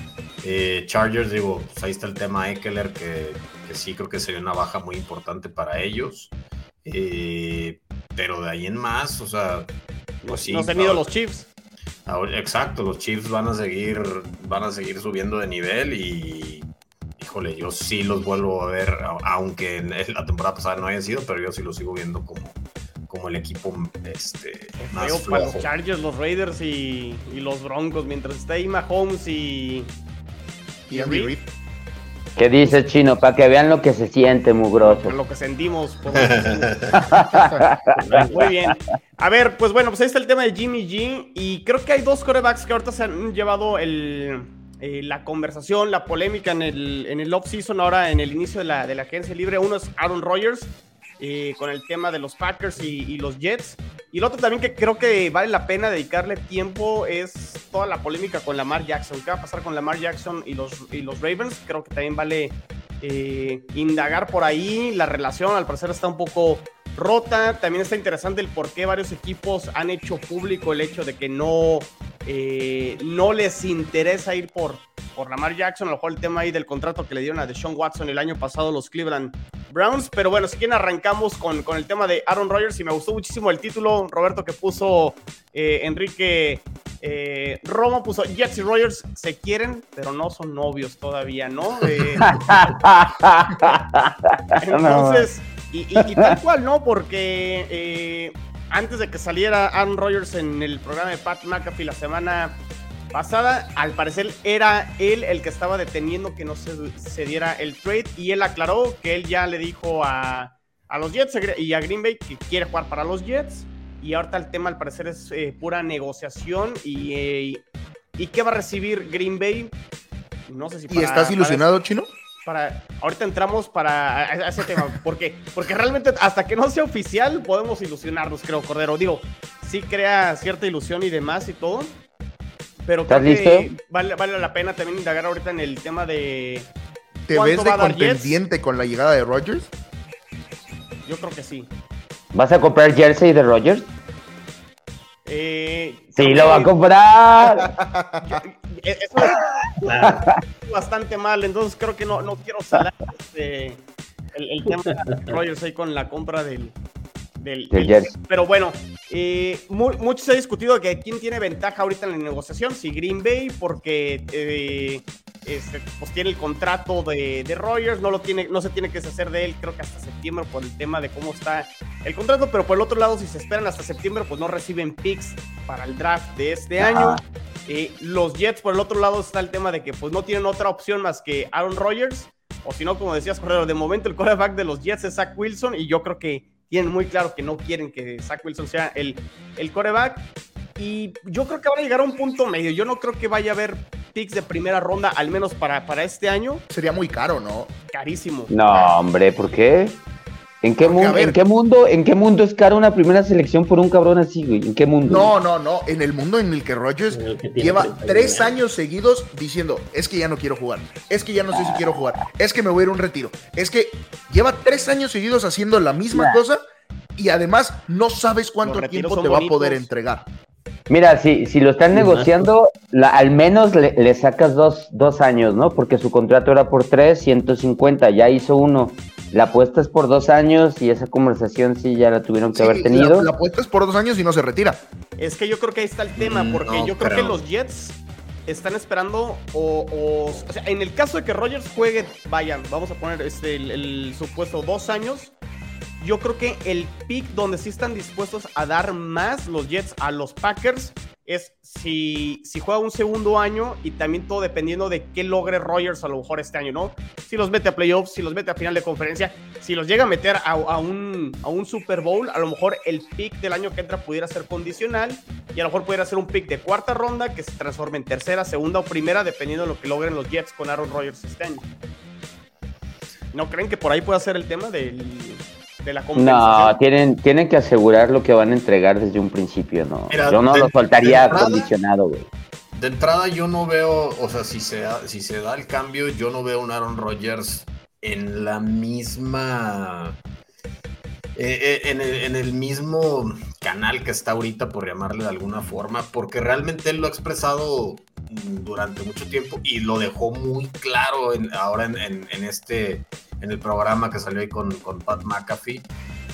Eh, Chargers, digo, pues ahí está el tema Eckler, que, que sí creo que sería una baja muy importante para ellos. Eh, pero de ahí en más, o sea, pues sí. no han ido los Chiefs. ahora- exacto, los Chiefs van a seguir, van a seguir subiendo de nivel y híjole, yo sí los vuelvo a ver, aunque en la temporada pasada no haya sido, pero yo sí los sigo viendo como, como el equipo este, más para flojo. los Chargers, los Raiders y, y los Broncos. Mientras está ahí Mahomes y. Y Reid, Reid. ¿qué dices, Chino? Para que vean lo que se siente, mugroso. lo que sentimos. por lo que sentimos. Muy bien. A ver, pues bueno, pues ahí está el tema de Jimmy G. Y creo que hay dos corebacks que ahorita se han llevado el, eh, la conversación, la polémica en el, en el off-season, ahora en el inicio de la, de la agencia libre. Uno es Aaron Rodgers, eh, con el tema de los Packers y, los Jets. Y el otro también que creo que vale la pena dedicarle tiempo es toda la polémica con Lamar Jackson. ¿Qué va a pasar con Lamar Jackson y los, y los Ravens? Creo que también vale eh, indagar por ahí. La relación al parecer está un poco rota. También está interesante el por qué varios equipos han hecho público el hecho de que no, eh, no les interesa ir por, por Lamar Jackson. A lo mejor el tema ahí del contrato que le dieron a Deshaun Watson el año pasado los Cleveland Browns. Pero bueno, si quieren arrancamos con, con el tema de Aaron Rodgers y me gustó muchísimo el título, Roberto, que puso eh, Enrique eh, Romo, puso Jets y Rodgers se quieren, pero no son novios todavía, ¿no? Eh, entonces, y, y- y tal cual, ¿no? Porque eh, antes de que saliera Aaron Rodgers en el programa de Pat McAfee la semana pasada, al parecer era él el que estaba deteniendo que no se, se diera el trade y él aclaró que él ya le dijo a, a los Jets y a Green Bay que quiere jugar para los Jets y ahorita el tema al parecer es eh, pura negociación y, eh, y qué va a recibir Green Bay. No sé si ¿Y estás ilusionado, Chino? para ahorita entramos para ese tema porque porque realmente hasta que no sea oficial podemos ilusionarnos creo Cordero digo sí crea cierta ilusión y demás y todo pero creo ¿Estás que vale, vale la pena también indagar ahorita en el tema de ¿Te ¿Cuánto ves de contendiente con la llegada de Rodgers? yo creo que sí ¿Vas a comprar jersey de Rodgers? Eh, Sí, lo va a comprar. Eh, Eso es bastante mal, entonces creo que no, no quiero salar este, el, el tema de Rogers ahí con la compra del, del, Del. Pero bueno, eh, mu- mucho se ha discutido que quién tiene ventaja ahorita en la negociación, si Green Bay, porque eh, este, pues tiene el contrato de, de Rogers, no, lo tiene, no se tiene que deshacer de él, creo que hasta septiembre por el tema de cómo está el contrato, pero por el otro lado, si se esperan hasta septiembre, pues no reciben picks para el draft de este año. Eh, los Jets, por el otro lado, está el tema de que pues no tienen otra opción más que Aaron Rodgers, o si no, como decías, Correro, de momento el quarterback de los Jets es Zach Wilson, y yo creo que tienen muy claro que no quieren que Zach Wilson sea el, el quarterback. Y yo creo que van a llegar a un punto medio. Yo no creo que vaya a haber picks de primera ronda, al menos para, para este año. Sería muy caro, ¿no? Carísimo. No, hombre, ¿por qué? ¿En qué, Porque, mundo, ver- ¿En qué mundo, en qué mundo es caro una primera selección por un cabrón así, güey? ¿En qué mundo? No, no, no. En el mundo en el que el tiene lleva 31 tres años. años seguidos diciendo, es que ya no quiero jugar, es que ya no sé si quiero jugar, es que me voy a ir a un retiro, es que lleva tres años seguidos haciendo la misma cosa y además no sabes cuánto tiempo te va a poder entregar. Mira, si, si lo están negociando, la- al menos le, le sacas dos, dos años, ¿no? Porque su contrato era por tres, 150, ya hizo uno. La apuesta es por dos años y esa conversación sí ya la tuvieron que Sí, haber tenido. La, la apuesta es por dos años y no se retira. Es que yo creo que ahí está el tema, Mm, porque no yo creo que los Jets están esperando o, o, o sea, en el caso de que Rogers juegue, vayan, vamos a poner este, el, el supuesto dos años, yo creo que el pick donde sí están dispuestos a dar más los Jets a los Packers es si, si juega un segundo año y también todo dependiendo de qué logre Rogers a lo mejor este año, ¿no? Si los mete a playoffs, si los mete a final de conferencia, si los llega a meter a, un, a un Super Bowl, a lo mejor el pick del año que entra pudiera ser condicional y a lo mejor pudiera ser un pick de cuarta ronda que se transforme en tercera, segunda o primera, dependiendo de lo que logren los Jets con Aaron Rodgers este año. ¿No creen que por ahí pueda ser el tema del, de la No, tienen, tienen que asegurar lo que van a entregar desde un principio, ¿no? Mira, Yo no de- lo soltaría entrada- condicionado, güey. De entrada yo no veo, o sea, si se, da, si se da el cambio, yo no veo un Aaron Rodgers en la misma... eh, eh, en, el, en el mismo canal que está ahorita, por llamarle de alguna forma, porque realmente él lo ha expresado durante mucho tiempo y lo dejó muy claro en- ahora en, en- en este, en el programa que salió ahí con, con Pat McAfee.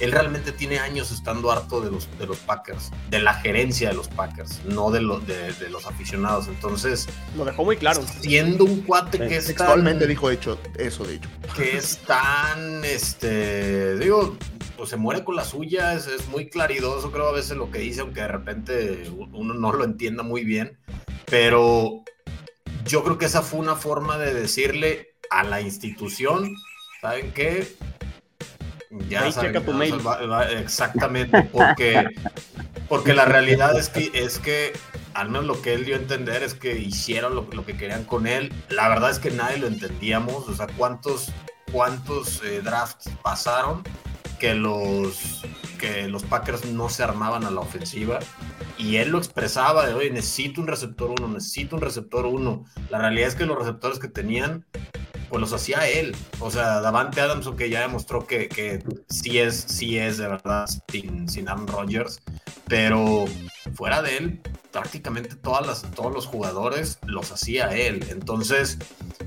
Él realmente tiene años estando harto de los, de los Packers, de la gerencia de los Packers, no de, los de, de los aficionados. Entonces, Lo dejó muy claro. siendo un cuate que es Textualmente tan, dijo hecho, eso, de hecho. que es tan, este, digo, pues se muere con la suya, es, es muy claridoso, creo a veces lo que dice, aunque de repente uno no lo entienda muy bien, pero yo creo que esa fue una forma de decirle a la institución, ¿saben qué? Ya Ahí saben, checa tu mail. exactamente, porque, porque la realidad es que, es que, al menos lo que él dio a entender es que hicieron lo, lo que querían con él. La verdad es que nadie lo entendíamos, o sea, cuántos, cuántos eh, drafts pasaron que los, que los Packers no se armaban a la ofensiva. Y él lo expresaba de, oye, necesito un receptor uno, necesito un receptor uno. La realidad es que los receptores que tenían pues los hacía él. O sea, Davante Adams, que ya demostró que, que sí, es, sí es de verdad sin, sin Aaron Rodgers, pero fuera de él, prácticamente todas todos los jugadores los hacía él. Entonces,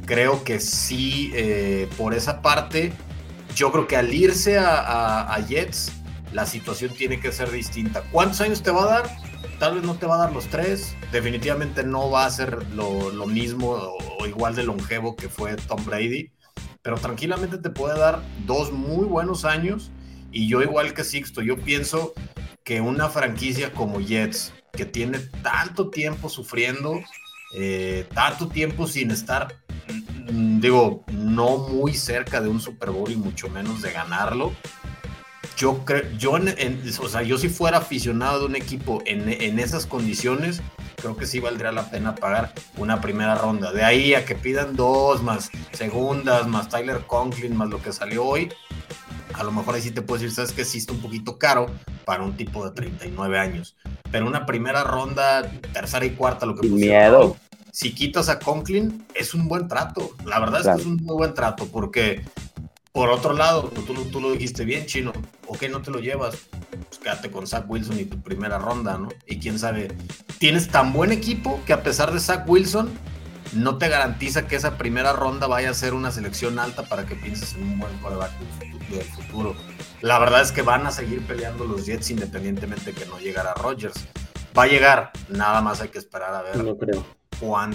creo que sí, eh, por esa parte, yo creo que al irse a, a- a Jets, la situación tiene que ser distinta. ¿Cuántos años te va a dar? Tal vez no te va a dar los tres. Definitivamente no va a ser lo, lo mismo o, igual de longevo que fue Tom Brady. Pero tranquilamente te puede dar dos muy buenos años. Y yo igual que Sixto, yo pienso que una franquicia como Jets, que tiene tanto tiempo sufriendo, eh, tanto tiempo sin estar, mm, digo, no muy cerca de un Super Bowl y mucho menos de ganarlo, yo creo, yo, en- en- o sea, yo si fuera aficionado de un equipo en, en esas condiciones, creo que sí valdría la pena pagar una primera ronda. De ahí a que pidan dos, más segundas, más Tyler Conklin, más lo que salió hoy, a lo mejor ahí sí te puedo decir, sabes que sí está un poquito caro para un tipo de 39 años. Pero una primera ronda, tercera y cuarta, lo que Sin miedo. hoy, si quitas a Conklin, es un buen trato. La verdad Claro. es que es un muy buen trato, porque por otro lado, tú, lo- tú lo dijiste bien, chino. Ok, no te lo llevas. Pues quédate con Zach Wilson y tu primera ronda, ¿no? Y quién sabe, tienes tan buen equipo que a pesar de Zach Wilson, no te garantiza que esa primera ronda vaya a ser una selección alta para que pienses en un buen coreback del futuro. La verdad es que van a seguir peleando los Jets independientemente que no llegara Rodgers. Va a llegar, nada más hay que esperar a ver No creo.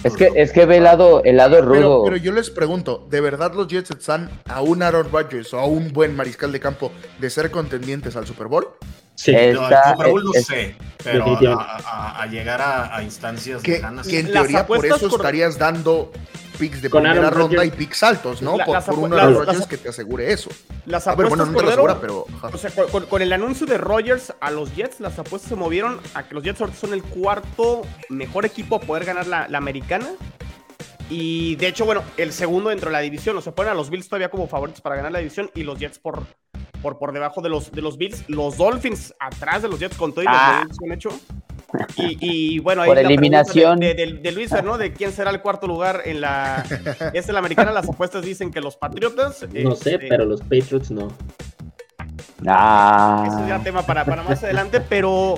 Es que, es que ve el lado, el lado Pero, rudo. pero yo les pregunto, ¿de verdad los Jets están a un Aaron Rodgers o a un buen mariscal de campo de ser contendientes al Super Bowl? Sí. Es- No, Está- el Super Bowl no es- sé, pero a, a- a llegar a, a instancias Que, lejanas. que en teoría por apuestas eso cor- estarías dando picks de Con primera Aaron ronda y Rodgers. picks altos, ¿no? La- por, las por apu- un las- Aaron las- Rodgers que te asegure eso. Las A ver, apuestas, bueno, no te lo Cordero, asegura, pero... ajá. O sea, con, el anuncio de Rogers a los Jets, las apuestas se movieron a que los Jets ahorita son el cuarto mejor equipo a poder ganar la, la americana. Y de hecho, bueno, el segundo dentro de la división. O sea, ponen a los Bills todavía como favoritos para ganar la división y los Jets por, por, por debajo de los, de los Bills. Los Dolphins atrás de los Jets con todo y Ah. los que han hecho. Y, y bueno, ahí Por la eliminación. De, de- de Luis, ¿no? De quién será el cuarto lugar en la. Es la americana. Las apuestas dicen que los Patriotas. No sé, este, pero los Patriots no. Ah. Eso ya tema para, para más adelante, pero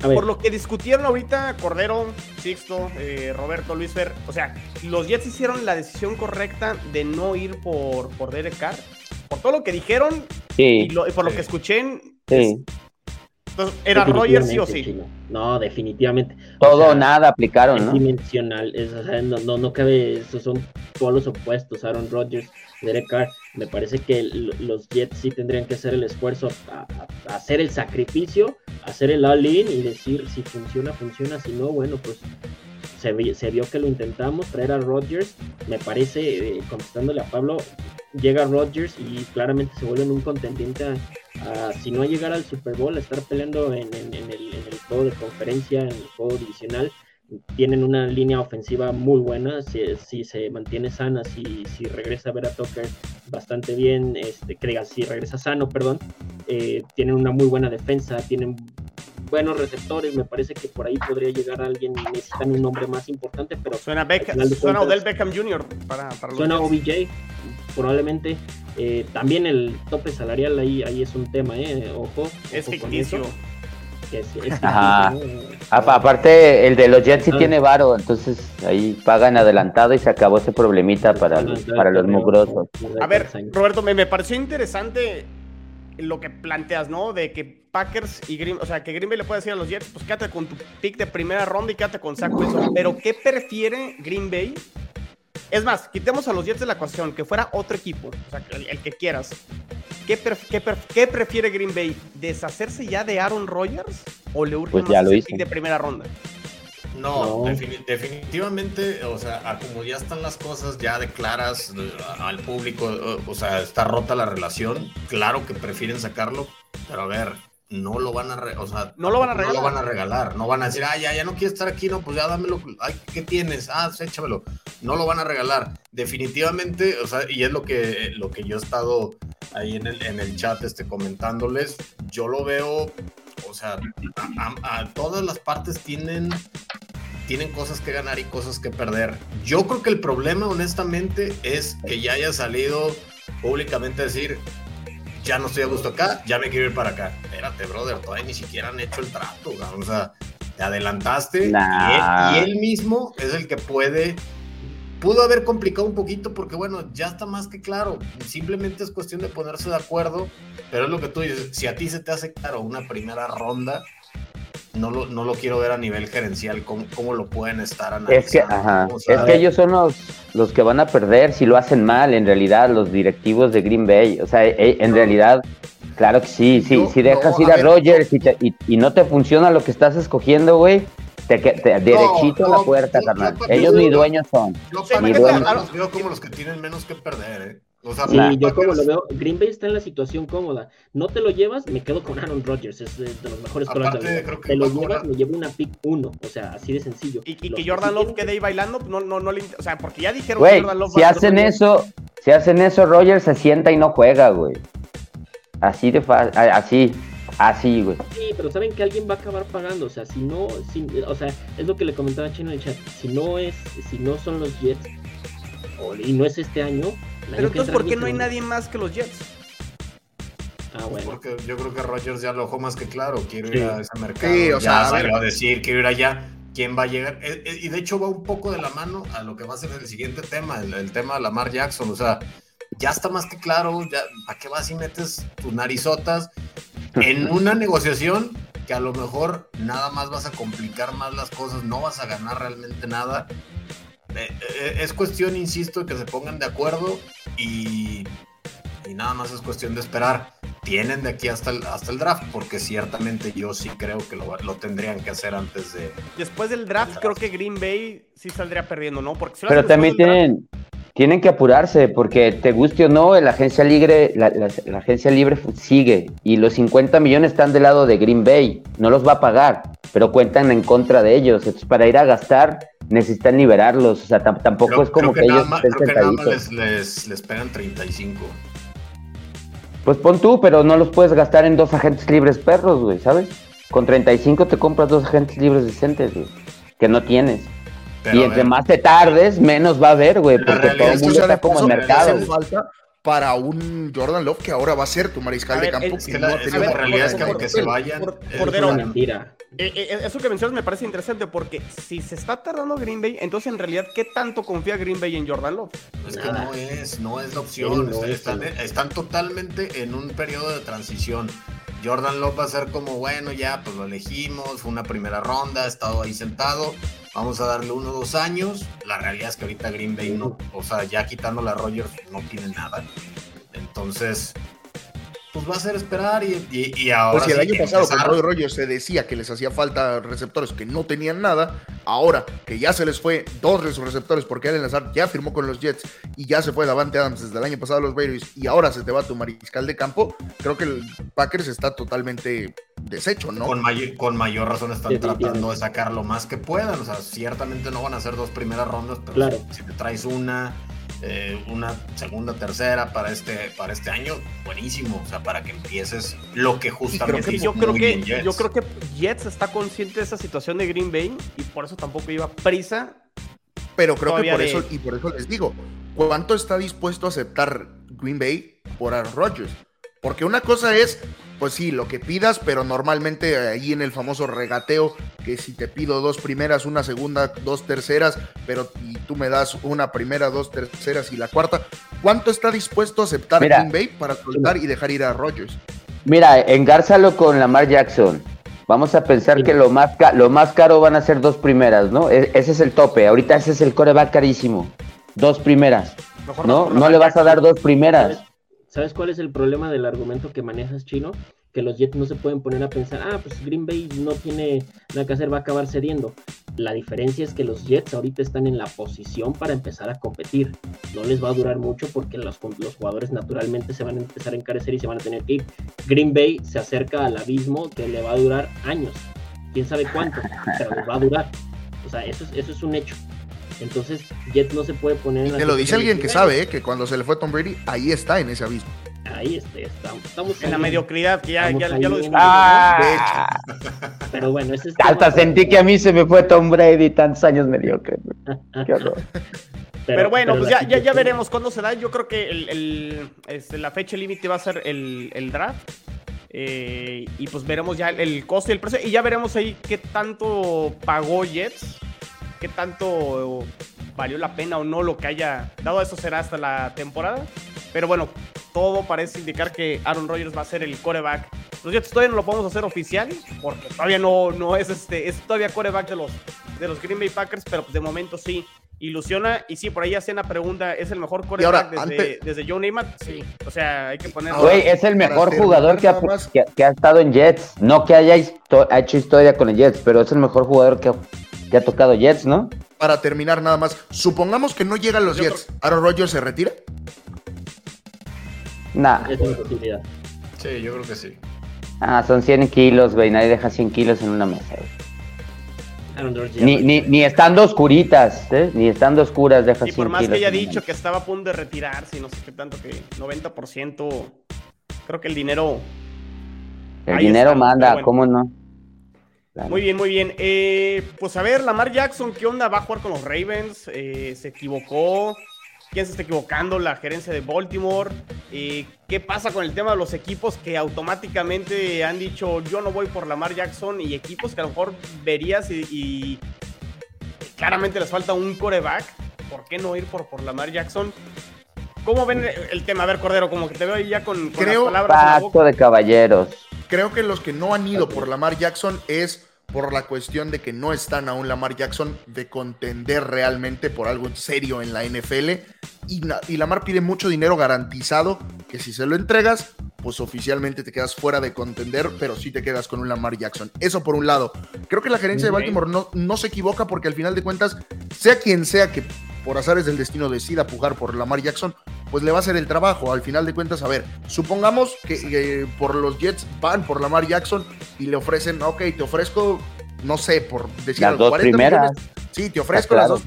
por lo que discutieron ahorita, Cordero, Sixto, eh, Roberto, Luis Fer, o sea, los Jets hicieron la decisión correcta de no ir por, por Derek Carr. Por todo lo que dijeron y, Sí, lo- y por lo que escuché, sí. entonces, era Rogers sí o sí. Chino. No, definitivamente. Todo O sea, nada aplicaron, es ¿no? dimensional, es, o sea, no, no, no cabe, esos son todos los opuestos, Aaron Rodgers, Derek Carr, me parece que los Jets sí tendrían que hacer el esfuerzo a hacer el sacrificio, hacer el all-in y decir si funciona, funciona, si no, bueno, pues se, se vio que lo intentamos, traer a Rodgers, me parece, eh, contestándole a Pablo, llega Rodgers y claramente se vuelven un contendiente si no a llegar al Super Bowl, a estar peleando en, el, juego de conferencia, en el juego divisional, tienen una línea ofensiva muy buena, si, se mantiene sana, si, regresa a ver a Tucker bastante bien, este, si regresa sano, perdón, eh, tienen una muy buena defensa, tienen buenos receptores, me parece que por ahí podría llegar alguien, necesitan un nombre más importante, pero Suena, Beckham, de suena cuentas- Odell Beckham Jr. para, para los suena. OBJ, probablemente. eh, también el tope salarial ahí, ahí es un tema, eh, ojo. Es ojo ficticio. es- es Ajá. Apa- Aparte, el de los Jets sí Ah. tiene varo, entonces ahí pagan adelantado y se acabó ese problemita para, los- para los mugrosos. A ver, Roberto, me, me pareció interesante lo que planteas, ¿no? De que Packers y Green, o sea, que Green Bay le puede decir a los Jets, pues quédate con tu pick de primera ronda y quédate con Zach Wilson. Pero ¿qué prefiere Green Bay? Es más, quitemos a los Jets de la ecuación, que fuera otro equipo, o sea, el, el que quieras. ¿Qué, pref- qué pref- qué prefiere Green Bay? ¿Deshacerse ya de Aaron Rodgers o le urge Pues más ya lo ese hizo. pick de primera ronda? No, No. defini- definitivamente, o sea, a como ya están las cosas, ya declaras eh, al público, eh, o sea, está rota la relación, claro que prefieren sacarlo, pero a ver, no lo van a, re- o sea, No lo van a No regalar. lo van a regalar, no van a decir, ah, ya, ya no quiere estar aquí, no, pues ya dámelo, ay, ¿qué tienes? Ah, échamelo. No lo van a regalar, definitivamente, o sea, y es lo que, lo que yo he estado ahí en el, en el chat este, comentándoles, yo lo veo, o sea, a- a- a todas las partes tienen tienen cosas que ganar y cosas que perder. Yo creo que el problema, honestamente, es que ya haya salido públicamente a decir, ya no estoy a gusto acá, ya me quiero ir para acá. Espérate, brother, todavía ni siquiera han hecho el trato, cabrón. o sea, te adelantaste Nah. y, él, y él mismo es el que puede... Pudo haber complicado un poquito porque, bueno, ya está más que claro. Simplemente es cuestión de ponerse de acuerdo. Pero es lo que tú dices. Si a ti se te hace claro una primera ronda, no lo, no lo quiero ver a nivel gerencial, cómo, cómo lo pueden estar analizando. Es que, ajá, O sea, es que ellos son los, los que van a perder si lo hacen mal, en realidad, los directivos de Green Bay. O sea, eh, en realidad, claro que sí, sí, si dejas no, ir a a ver. Rogers y, te- y- y no te funciona lo que estás escogiendo, güey, te, que- te- derechito a la puerta, carnal. Ellos ni dueños son. Yo los veo como los que tienen menos que perder, ¿eh? O sea, Sí, yo como lo veo, Green Bay está en la situación cómoda. No te lo llevas, me quedo con Aaron Rodgers, es de los mejores Aparte, corebacks de la liga. creo que Te lo llevas, me llevo una pick 1, o sea, así de sencillo. Y, que Jordan Love quede ahí bailando, no, no, no le. O sea, porque ya dijeron Güey, que Jordan Love si hacen eso, si hacen eso, Rogers se sienta y no juega, güey. Así de fácil, así, así, güey. Sí, pero saben que alguien va a acabar pagando, o sea, si no, si- o sea, es lo que le comentaba Chino en el chat, si no es, si no son los Jets, y no es este año, el Pero entonces, ¿por qué no hay nadie más que los Jets? Ah, bueno. Porque yo creo que Rogers ya lo dejó más que claro. Quiero Sí. ir a ese mercado. Sí, o ya sea, a salió ver. a decir, quiero ir allá. ¿Quién va a llegar? Eh, eh, Y de hecho va un poco de la mano a lo que va a ser el siguiente tema, el, el tema de Lamar Jackson. O sea, ya está más que claro. Ya, ¿Para qué vas y metes tus narizotas en una negociación que a lo mejor nada más vas a complicar más las cosas? No vas a ganar realmente nada. Eh, eh, es cuestión, insisto, que se pongan de acuerdo y, y nada más es cuestión de esperar. Tienen de aquí hasta el, hasta el draft, porque ciertamente yo sí creo que lo, lo tendrían que hacer antes de. Después del draft, creo que Green Bay sí saldría perdiendo, ¿no? Porque si Pero también draft- tienen, tienen que apurarse, porque te guste o no, la agencia libre, la, la- la agencia libre sigue. Y los 50 millones están del lado de Green Bay. No los va a pagar, pero cuentan en contra de ellos. Entonces, para ir a gastar, necesitan liberarlos. O sea, tam- tampoco Creo, es como creo que, ellos más, estén creo que nada más sentaditos. les, les, les pegan 35. Pues pon tú, pero no los puedes gastar en dos agentes libres perros, güey, ¿sabes? Con 35 te compras dos agentes libres decentes, güey, que no tienes. Pero, y entre más te tardes, menos va a haber, güey, porque todo el mundo está como en mercado. falta para un Jordan Love que ahora va a ser tu mariscal A de ver, campo. es que la, es realidad es que aunque se vayan, por- es Cordero, Es una- una mentira. Eh, eh, eso que mencionas me parece interesante porque si se está tardando Green Bay, entonces en realidad, ¿qué tanto confía Green Bay en Jordan Love? Es que no es, no es la Sí, opción. no Está- es, están, no. están totalmente en un periodo de transición. Jordan Love va a ser como, bueno, ya, pues lo elegimos, fue una primera ronda, ha estado ahí sentado, vamos a darle uno o dos años. La realidad es que ahorita Green Bay no, o sea, ya quitando la Rogers, no tiene nada. Entonces, pues va a ser esperar y, y, y ahora Pues si el sí año pasado con Roy Rogers se decía que les hacía falta receptores que no tenían nada, ahora que ya se les fue dos de sus receptores porque Allen Lazard ya firmó con los Jets y ya se fue Davante Adams desde el año pasado a los Raiders y ahora se te va tu mariscal de campo, creo que el Packers está totalmente deshecho, ¿no? Con, may- con mayor razón están tratando de sacar lo más que puedan. O sea, ciertamente no van a ser dos primeras rondas, pero Claro. si, si te traes una, eh, una segunda, tercera para este, para este año, buenísimo. O sea, para que empieces lo que justamente yo creo que yo creo que Jets está consciente de esa situación de Green Bay y por eso tampoco lleva prisa. Pero creo que por de- eso, y por eso les digo, ¿cuánto está dispuesto a aceptar Green Bay por Aaron Rodgers? Porque una cosa es, pues sí, lo que pidas, pero normalmente ahí en el famoso regateo, que si te pido dos primeras, una segunda, dos terceras, pero y tú me das una primera, dos terceras y la cuarta, ¿cuánto está dispuesto a aceptar Mira. Green Bay para soltar y dejar ir a Rodgers? Mira, engárzalo con Lamar Jackson. Vamos a pensar Sí. que lo más, ca- lo más caro van a ser dos primeras, ¿no? E- ese es el tope. Ahorita ese es el coreback carísimo. Dos primeras. Mejor ¿No? No le vas a dar dos primeras. ¿Sabes cuál es el problema del argumento que manejas, Chino? Que los Jets no se pueden poner a pensar, ah, pues Green Bay no tiene nada que hacer, va a acabar cediendo. La diferencia es que los Jets ahorita están en la posición para empezar a competir. No les va a durar mucho porque los, los jugadores naturalmente se van a empezar a encarecer y se van a tener que ir. Green Bay se acerca al abismo que le va a durar años. Quién sabe cuánto, pero va a durar. O sea, eso es, eso es un hecho. Entonces, Jets no se puede poner en la Te lo dice alguien que "Bueno, sabe, ¿eh? que cuando se le fue Tom Brady, ahí está en ese abismo. Ahí este, estamos, estamos En la ahí. mediocridad, que ya, lo discutimos. Ah, Pero bueno, ese es hasta tema- sentí que a mí se me fue Tom Brady tantos años mediocre. Qué horror. Pero, bueno, pero pues la ya, ya, ya veremos cuándo se da. Yo creo que el, el- este, la fecha límite va a ser el, el draft. Eh, y pues veremos ya el, el costo y el precio. Y ya veremos ahí qué tanto pagó Jets. Qué tanto valió la pena o no lo que haya dado. Eso será hasta la temporada. Pero bueno, todo parece indicar que Aaron Rodgers va a ser el coreback. Los Jets todavía no lo podemos hacer oficial. Porque todavía no, no es este. Es todavía coreback de los, de los Green Bay Packers. Pero pues de momento sí ilusiona. Y sí, por ahí hacían la pregunta, ¿es el mejor ahora, quarterback desde, antes- desde Joe Namath? Sí, o sea, hay que poner... Güey, es el mejor jugador que ha, que, que ha estado en Jets. No que haya histo- ha hecho historia con el Jets, pero es el mejor jugador que ha, que ha tocado Jets, ¿no? Para terminar nada más, supongamos que no llegan los Yo Jets, ¿Aaron Rodgers se retira? Nah. Es una posibilidad. Sí, yo creo que sí. Ah, son 100 kilos, güey. Nadie deja 100 kilos en una mesa, güey. Ni, ni, ni estando oscuritas, ¿eh? Ni estando oscuras deja Y 100 por más que kilos haya dicho que estaba a punto de retirarse y no sé qué tanto, que 90%, creo que el dinero... El dinero está, manda, bueno. ¿cómo no? Muy bien, muy bien. Eh, pues a ver, Lamar Jackson, ¿qué onda? Va a jugar con los Ravens. Eh, se equivocó. ¿Quién se está equivocando? La gerencia de Baltimore. Eh, ¿Qué pasa con el tema de los equipos que automáticamente han dicho yo no voy por Lamar Jackson? Y equipos que a lo mejor verías y, y claramente les falta un coreback. ¿Por qué no ir por, por Lamar Jackson? ¿Cómo ven el tema? A ver, Cordero, como que te veo ahí ya con, con Creo- las palabras. Pacto de caballeros. Creo que los que no han ido por Lamar Jackson es por la cuestión de que no están aún Lamar Jackson de contender realmente por algo serio en la NFL. Y, Lamar pide mucho dinero garantizado, que si se lo entregas, pues oficialmente te quedas fuera de contender, pero sí te quedas con un Lamar Jackson. Eso por un lado. Creo que la gerencia de. Baltimore no, no se equivoca porque al final de cuentas, sea quien sea que por azares del destino decida pujar por Lamar Jackson, pues le va a hacer el trabajo. Al final de cuentas, a ver, supongamos que eh, por los Jets van por Lamar Jackson y le ofrecen, ok, te ofrezco, no sé, por decir Las algo, dos 40 primeras. millones. Sí, te ofrezco Ah, las dos.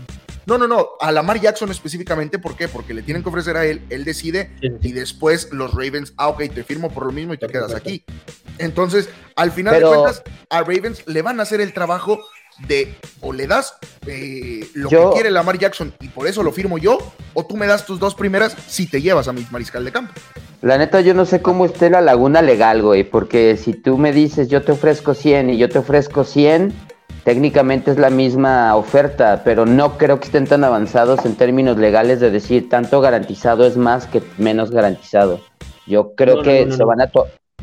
No, no, no, a Lamar Jackson específicamente, ¿por qué? Porque le tienen que ofrecer a él, él decide sí. y después los Ravens, ah, ok, te firmo por lo mismo y te quedas aquí. Entonces, al final Pero- de cuentas, a Ravens le van a hacer el trabajo de o le das eh, lo Yo- que quiere Lamar Jackson y por eso lo firmo yo, o tú me das tus dos primeras si te llevas a mi mariscal de campo. La neta, yo no sé cómo esté la laguna legal, güey, porque si tú me dices yo te ofrezco 100 y yo te ofrezco 100, técnicamente es la misma oferta, pero no creo que estén tan avanzados en términos legales de decir tanto garantizado es más que menos garantizado. Yo creo No, que no, no, se no. van a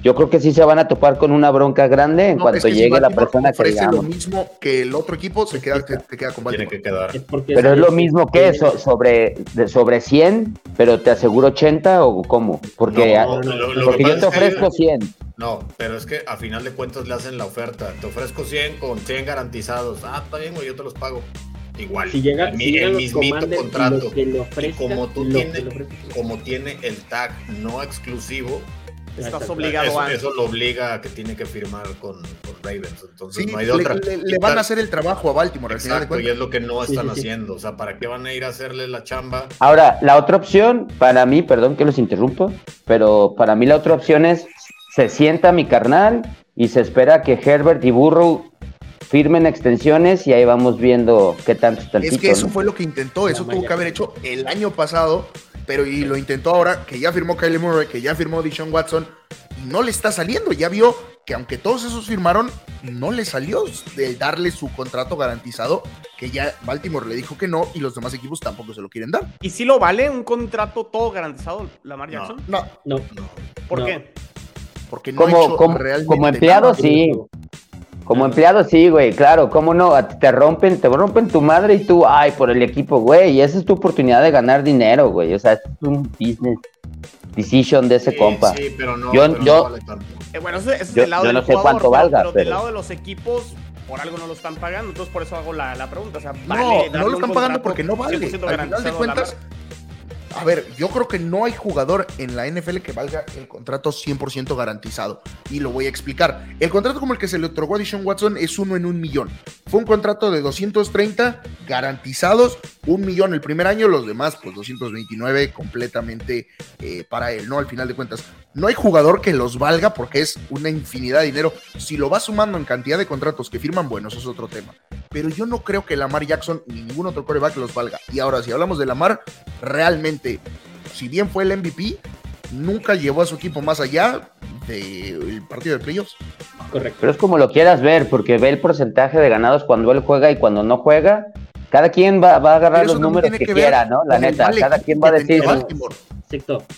yo creo que sí se van a topar con una bronca grande en No, cuanto es que si llegue la Baltimore persona que ofrece lo digamos. mismo que el otro equipo, se queda, te, te queda con Tiene que quedar. Es Pero es lo mismo que eso, sobre, de- sobre 100, pero te aseguro 80 o cómo? Porque, No, no, lo- lo porque que yo te ofrezco 100. No, pero es que a final de cuentas le hacen la oferta. Te ofrezco 100 con 100 garantizados. Ah, está bien, güey, yo te los pago. Igual. Si llega, el, mi- si el mismito y contrato. que le Y como tú tienes, como tiene el tag no exclusivo, Estás obligado eso, a. eso lo obliga a que tiene que firmar con, con Ravens. Entonces Sí, no hay le, otra. le- le van a hacer el trabajo a Baltimore al final de Exacto, y es lo que no están sí, sí. haciendo. O sea, ¿para qué van a ir a hacerle la chamba? Ahora, la otra opción, para mí, perdón que los interrumpo, pero para mí la otra opción es, se sienta mi carnal y se espera que Herbert y Burrow firmen extensiones y ahí vamos viendo qué tanto está el Es que eso ¿no? fue lo que intentó, eso tuvo que haber hecho el año pasado, pero y lo intentó ahora, que ya firmó Kylie Murray, que ya firmó Deshaun Watson, y no le está saliendo. Ya vio que aunque todos esos firmaron, no le salió de darle su contrato garantizado, que ya Baltimore le dijo que no, y los demás equipos tampoco se lo quieren dar. ¿Y si lo vale un contrato todo garantizado, Lamar. Jackson? No, No, No. ¿Por No. qué? porque no ha Como, hecho como, realmente como empleado, nada. sí. Como empleado, sí, güey, claro, cómo no, A ti te rompen, te rompen tu madre y tú, ay, por el equipo, güey, y esa es tu oportunidad de ganar dinero, güey, o sea, es un business decision de ese Sí, compa. Sí, pero no, Yo- pero no yo- vale tanto. Eh, bueno, ese, ese es Yo- del lado yo del no sé jugador, cuánto pero- valga, pero, del pero- lado de los equipos, por algo no lo están pagando. Entonces, por eso hago la, la pregunta. O sea, No, ¿vale no darle lo están pagando porque no vale. 100% Al final de cuentas? A ver, yo creo que no hay jugador en la NFL que valga el contrato 100% garantizado. Y lo voy a explicar. El contrato como el que se le otorgó a Deshaun Watson es uno en un millón. Fue un contrato de 230 garantizados, un millón el primer año, los demás, pues 229 completamente eh, para él, ¿no? Al final de cuentas, no hay jugador que los valga porque es una infinidad de dinero. Si lo vas sumando en cantidad de contratos que firman, bueno, eso es otro tema. Pero yo no creo que Lamar Jackson ni ningún otro coreback los valga. Y ahora, si hablamos de Lamar, realmente, si bien fue el MVP, nunca llevó a su equipo más allá del partido de playoffs. Correcto. Pero es como lo quieras ver, porque ve el porcentaje de ganados cuando él juega y cuando no juega. Cada quien va, va a agarrar los números que, quiera, ¿no? La neta, cada quien va a decir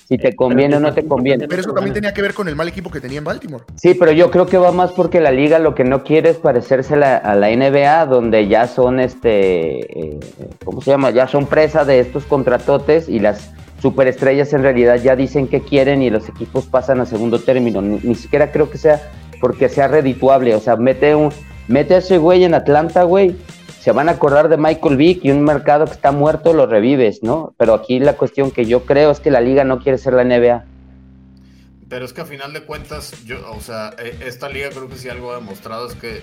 si te conviene o no te conviene. Pero eso también tenía que ver con el mal equipo que tenía en Baltimore. Sí, pero yo creo que va más porque la liga lo que no quiere es parecerse la- a la NBA, donde ya son, este, eh, ¿cómo se llama? Ya son presa de estos contratotes y las superestrellas en realidad ya dicen que quieren y los equipos pasan a segundo término. Ni, ni siquiera creo que sea porque sea redituable. O sea, mete, un, mete a ese güey en Atlanta, güey. Se van a acordar de Michael Vick y un mercado que está muerto lo revives, ¿no? Pero aquí la cuestión que yo creo es que la liga no quiere ser la NBA. Pero es que a final de cuentas, yo, o sea, eh, esta liga creo que sí algo ha demostrado es que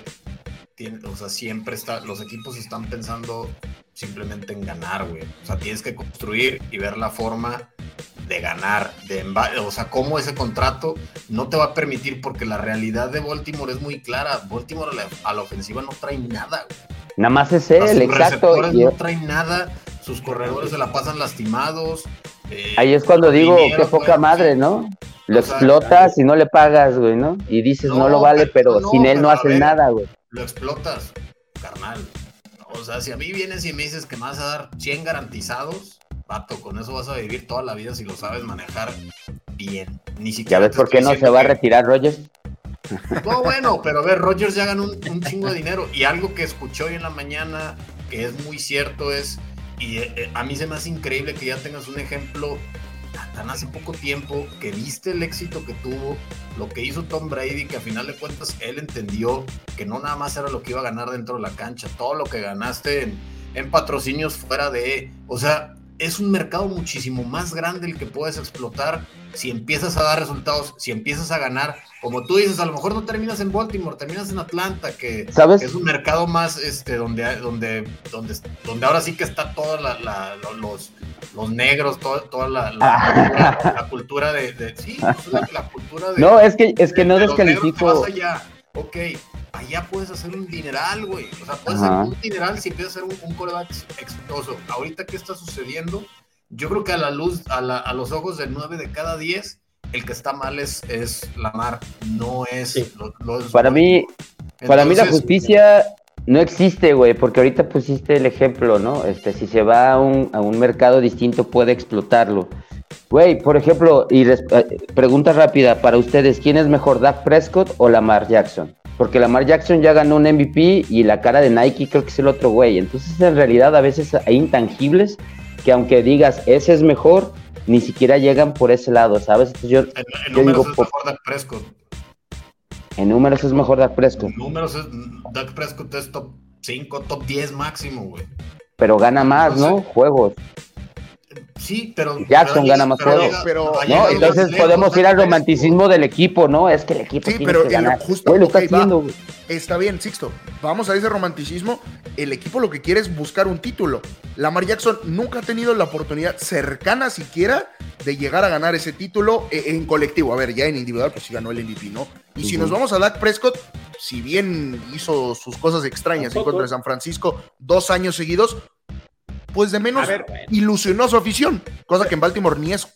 tiene, o sea, siempre está, los equipos están pensando simplemente en ganar, güey. O sea, tienes que construir y ver la forma de ganar, de o sea, cómo ese contrato no te va a permitir porque la realidad de Baltimore es muy clara. Baltimore a la ofensiva no trae nada, güey. Nada más es él, sus exacto. receptores no traen nada, sus corredores se la pasan lastimados. eh, Ahí es cuando digo, dinero, qué poca güey, madre, ¿no? Lo O sea, explotas y no le pagas, güey, ¿no? Y dices, no, No, lo vale, pero no, sin él no pero haces nada, güey. lo explotas, carnal. O sea, si a mí vienes y me dices que me vas a dar 100 garantizados, vato, con eso vas a vivir toda la vida si lo sabes manejar bien. Ni ¿Ya siquiera ves te por qué no se va a retirar Rogers? No, bueno, pero a ver, Rogers ya ganó un, un chingo de dinero. Y algo que escuché hoy en la mañana, que es muy cierto, es, y eh, eh, a mí se me hace increíble que ya tengas un ejemplo tan hace poco tiempo, que viste el éxito que tuvo, lo que hizo Tom Brady, que a final de cuentas él entendió que no nada más era lo que iba a ganar dentro de la cancha, todo lo que ganaste en, en patrocinios fuera de, o sea, es un mercado muchísimo más grande el que puedes explotar si empiezas a dar resultados, si empiezas a ganar, como tú dices, a lo mejor no terminas en Baltimore, terminas en Atlanta, que, ¿Sabes? es un mercado más este donde donde donde donde ahora sí que está toda la, la- lo- los los negros, toda, toda la, la, cultura, la cultura de, de- sí, pues, la, cultura de No, es que, es que de- no de descalifico. ok, allá puedes hacer un dineral, güey. O sea, puedes Ajá. hacer un dineral si empiezas a ser un, un coreback exitoso. Ahorita, ¿qué está sucediendo? Yo creo que a la luz, a, la- a los ojos de 9 de cada 10, el que está mal es, es Lamar, no es. Sí. lo- los- Para mí, para mí la justicia no existe, güey, porque ahorita pusiste el ejemplo, ¿no? Este, si se va a un, a un mercado distinto puede explotarlo. Güey, por ejemplo, y res- eh, pregunta rápida para ustedes, ¿quién es mejor, Dak Prescott o Lamar Jackson? Porque Lamar Jackson ya ganó un MVP y la cara de Nike creo que es el otro güey. Entonces, en realidad, a veces hay intangibles que aunque digas ese es mejor, ni siquiera llegan por ese lado, ¿sabes? Entonces, yo, En, en yo números digo, es mejor Dak Prescott. en números es mejor Dak Prescott, En números es, Dak Prescott es top 5, top 10 máximo, güey. pero gana más, ¿no? Juegos. Sí, pero. Jackson pero gana más pero juegos. Pero- No, entonces lejos, podemos ir al romanticismo del equipo, ¿no? Es que el equipo Sí, tiene pero que el- ganar. justo, Güey, lo está haciendo, güey. Está bien, Sixto. Vamos a ese romanticismo. El equipo lo que quiere es buscar un título. Lamar Jackson nunca ha tenido la oportunidad cercana siquiera de llegar a ganar ese título e- en colectivo. A ver, ya en individual, pues sí ganó el MVP, ¿no? Y si nos vamos a Dak Prescott, si bien hizo sus cosas extrañas en contra de San Francisco dos años seguidos, pues de menos A ver, ilusionó a su afición, cosa que en Baltimore ni eso.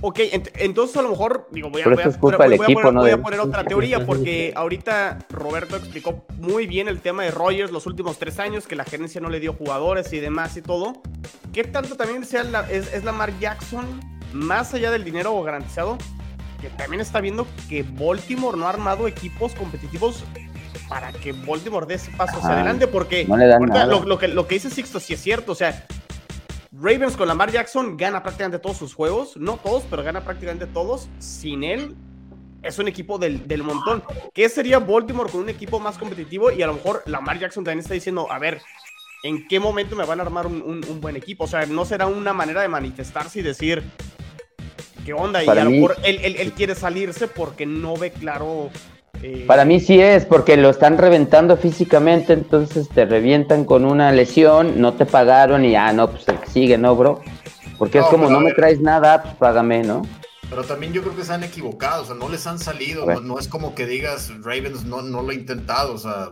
Ok, ent- entonces a lo mejor, digo, voy a, voy a- esto es culpa voy a- del voy a equipo, poner, no voy a de- poner otra teoría, porque ahorita Roberto explicó muy bien el tema de Rogers los últimos tres años, que la gerencia no le dio jugadores y demás y todo. ¿Qué tanto también sea la, es, es Lamar Jackson, más allá del dinero garantizado, que también está viendo que Baltimore no ha armado equipos competitivos para que Baltimore dé ese paso hacia adelante? Porque No le dan ahorita nada. lo, lo que, lo que dice Sixto sí es cierto, o sea, Ravens con Lamar Jackson gana prácticamente todos sus juegos, no todos, pero gana prácticamente todos. Sin él, es un equipo del, del montón. ¿Qué sería Baltimore con un equipo más competitivo? Y a lo mejor Lamar Jackson también está diciendo, a ver, ¿en qué momento me van a armar un, un- un buen equipo? O sea, no será una manera de manifestarse y decir, ¿qué onda? Para y a lo mí- mejor él, él- él quiere salirse porque no ve claro. Eh, Para mí sí es, porque lo están reventando físicamente, entonces te revientan con una lesión, no te pagaron y ah, no, pues el que sigue, ¿no, bro? Porque es como, no me traes nada, pues págame, ¿no? Pero también yo creo que se han equivocado, o sea, no les han salido, no, no es como que digas Ravens no, no lo ha intentado, o sea,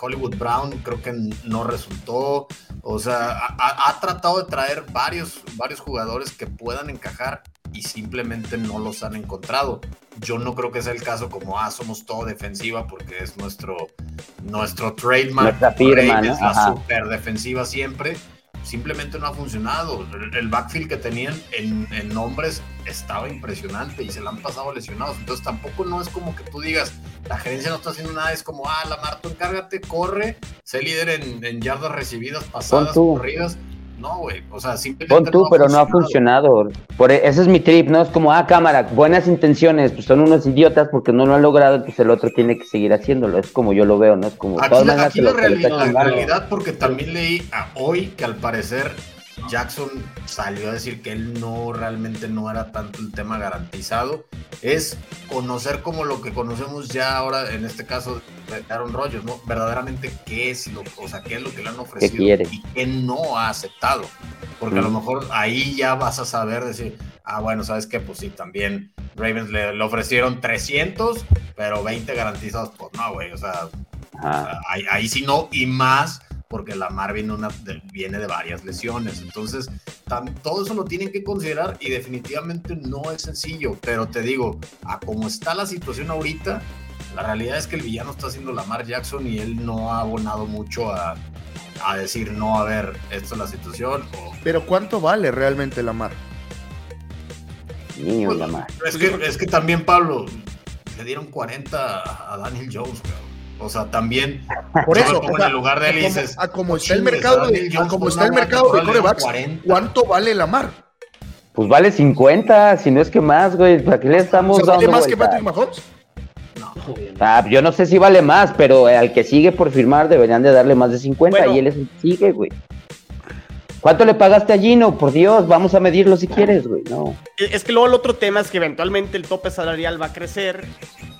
Hollywood Brown creo que no resultó, o sea, ha, ha- ha tratado de traer varios, varios jugadores que puedan encajar y simplemente no los han encontrado. Yo no creo que sea el caso como, ah, somos todo defensiva porque es nuestro, nuestro trademark. Nuestra firma, ¿no? la Ajá. super defensiva siempre. Simplemente no ha funcionado. El- El backfield que tenían en, en nombres estaba impresionante y se la han pasado lesionados. Entonces tampoco no es como que tú digas, la gerencia no está haciendo nada, es como, ah, Lamar, tú encárgate, corre, sé líder en, en yardas recibidas, pasadas, corridas. No, güey, o sea, simplemente Pon tú, pero no ha funcionado. Por, e- ese es mi trip, ¿no? Es como, ah, cámara, buenas intenciones, pues son unos idiotas porque no lo han logrado, pues el otro tiene que seguir haciéndolo. Es como yo lo veo, ¿no? Es como, Aquí, la, aquí se la realidad, la realidad, porque también leí a hoy que al parecer Jackson salió a decir que él no realmente no era tanto el tema garantizado, es conocer como lo que conocemos ya ahora, en este caso de Aaron Rodgers, ¿no? Verdaderamente qué es lo, o sea, qué es lo que le han ofrecido quiere? y qué no ha aceptado. Porque a lo Mm. mejor ahí ya vas a saber decir, ah, bueno, sabes qué, pues sí, también Ravens le, le ofrecieron 300, pero 20 garantizados, pues no, güey, o sea, Ajá. Ahí, ahí sí no, y más porque la Marvin una, de- viene de varias lesiones. Entonces, todo eso lo tienen que considerar y definitivamente no es sencillo. Pero te digo, a como está la situación ahorita, la realidad es que el villano está haciendo Lamar Jackson y él no ha abonado mucho a, a decir, no, a ver, esta es la situación. O, Pero ¿cuánto vale realmente la mar? Niño, Pues, Lamar. es, que, es que también, Pablo, le dieron 40 a Daniel Jones, cabrón. O sea, también Por eso, o en el lugar de él y a como- dices, a como "No está el mercado de, a como está el mercado de corebacks, 40. ¿cuánto vale la mar? Pues vale 50, si no es que más, güey. ¿Para qué le estamos ¿Se vale dando más que? Patrick Mahomes? Obviamente. Ah, yo no sé si vale más, pero al que sigue por firmar deberían de darle más de 50 Bueno. y él es el que sigue, güey. ¿Cuánto le pagaste a Gino? Por Dios, vamos a medirlo si quieres, güey. No. Es que luego el otro tema es que eventualmente el tope salarial va a crecer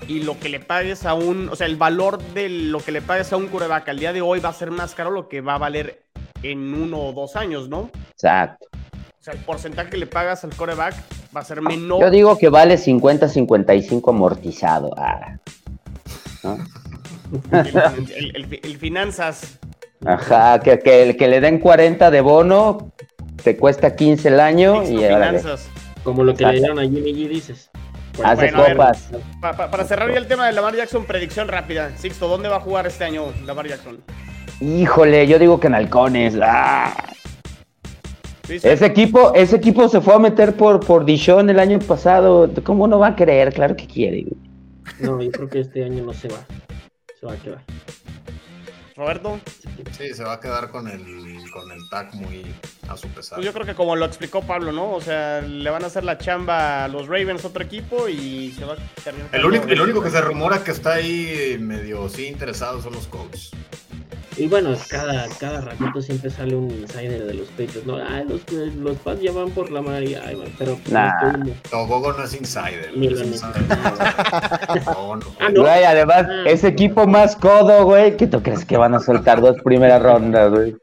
y lo que le pagues a un, o sea, el valor de lo que le pagues a un coreback al día de hoy va a ser más caro lo que va a valer en uno o dos años, ¿no? Exacto. O sea, el porcentaje que le pagas al coreback va a ser menor. Yo digo que vale 50-55 amortizado. Ah. ¿No? El, el- el- el finanzas. Ajá, que, que, el que le den 40 de bono, te cuesta 15 el año y finanzas. Como lo que le dieron a Jimmy G, dices. Hace bueno, a ver. copas. Pa- pa- para cerrar ya el tema de Lamar Jackson, predicción rápida. Sixto, ¿dónde va a jugar este año Lamar Jackson? Híjole, yo digo que en halcones. ah. Ese equipo, ese equipo se fue a meter por, por Dishon el año pasado. ¿Cómo no va a creer? Claro que quiere. No, yo creo que este año no se va. Se va a quedar. Roberto, Sí, se va a quedar con el, con el tag muy a su pesar. pues yo creo que como lo explicó Pablo, ¿no? O sea, le van a hacer la chamba a los Ravens, otro equipo, y se va a terminar. El único, el único que se rumora que está ahí medio sí interesado son los Colts. Y bueno, cada, cada ratito siempre sale un insider de los Patriots. No, ay, los, los Pats ya van por la María. Ay, man, pero pues, Nah. humo. Togogo no es insider. Ni no lo es insider. No, no. Ah, no. Güey, además, Ah. ese equipo más codo, güey, que tú crees que van a soltar dos primeras rondas, güey.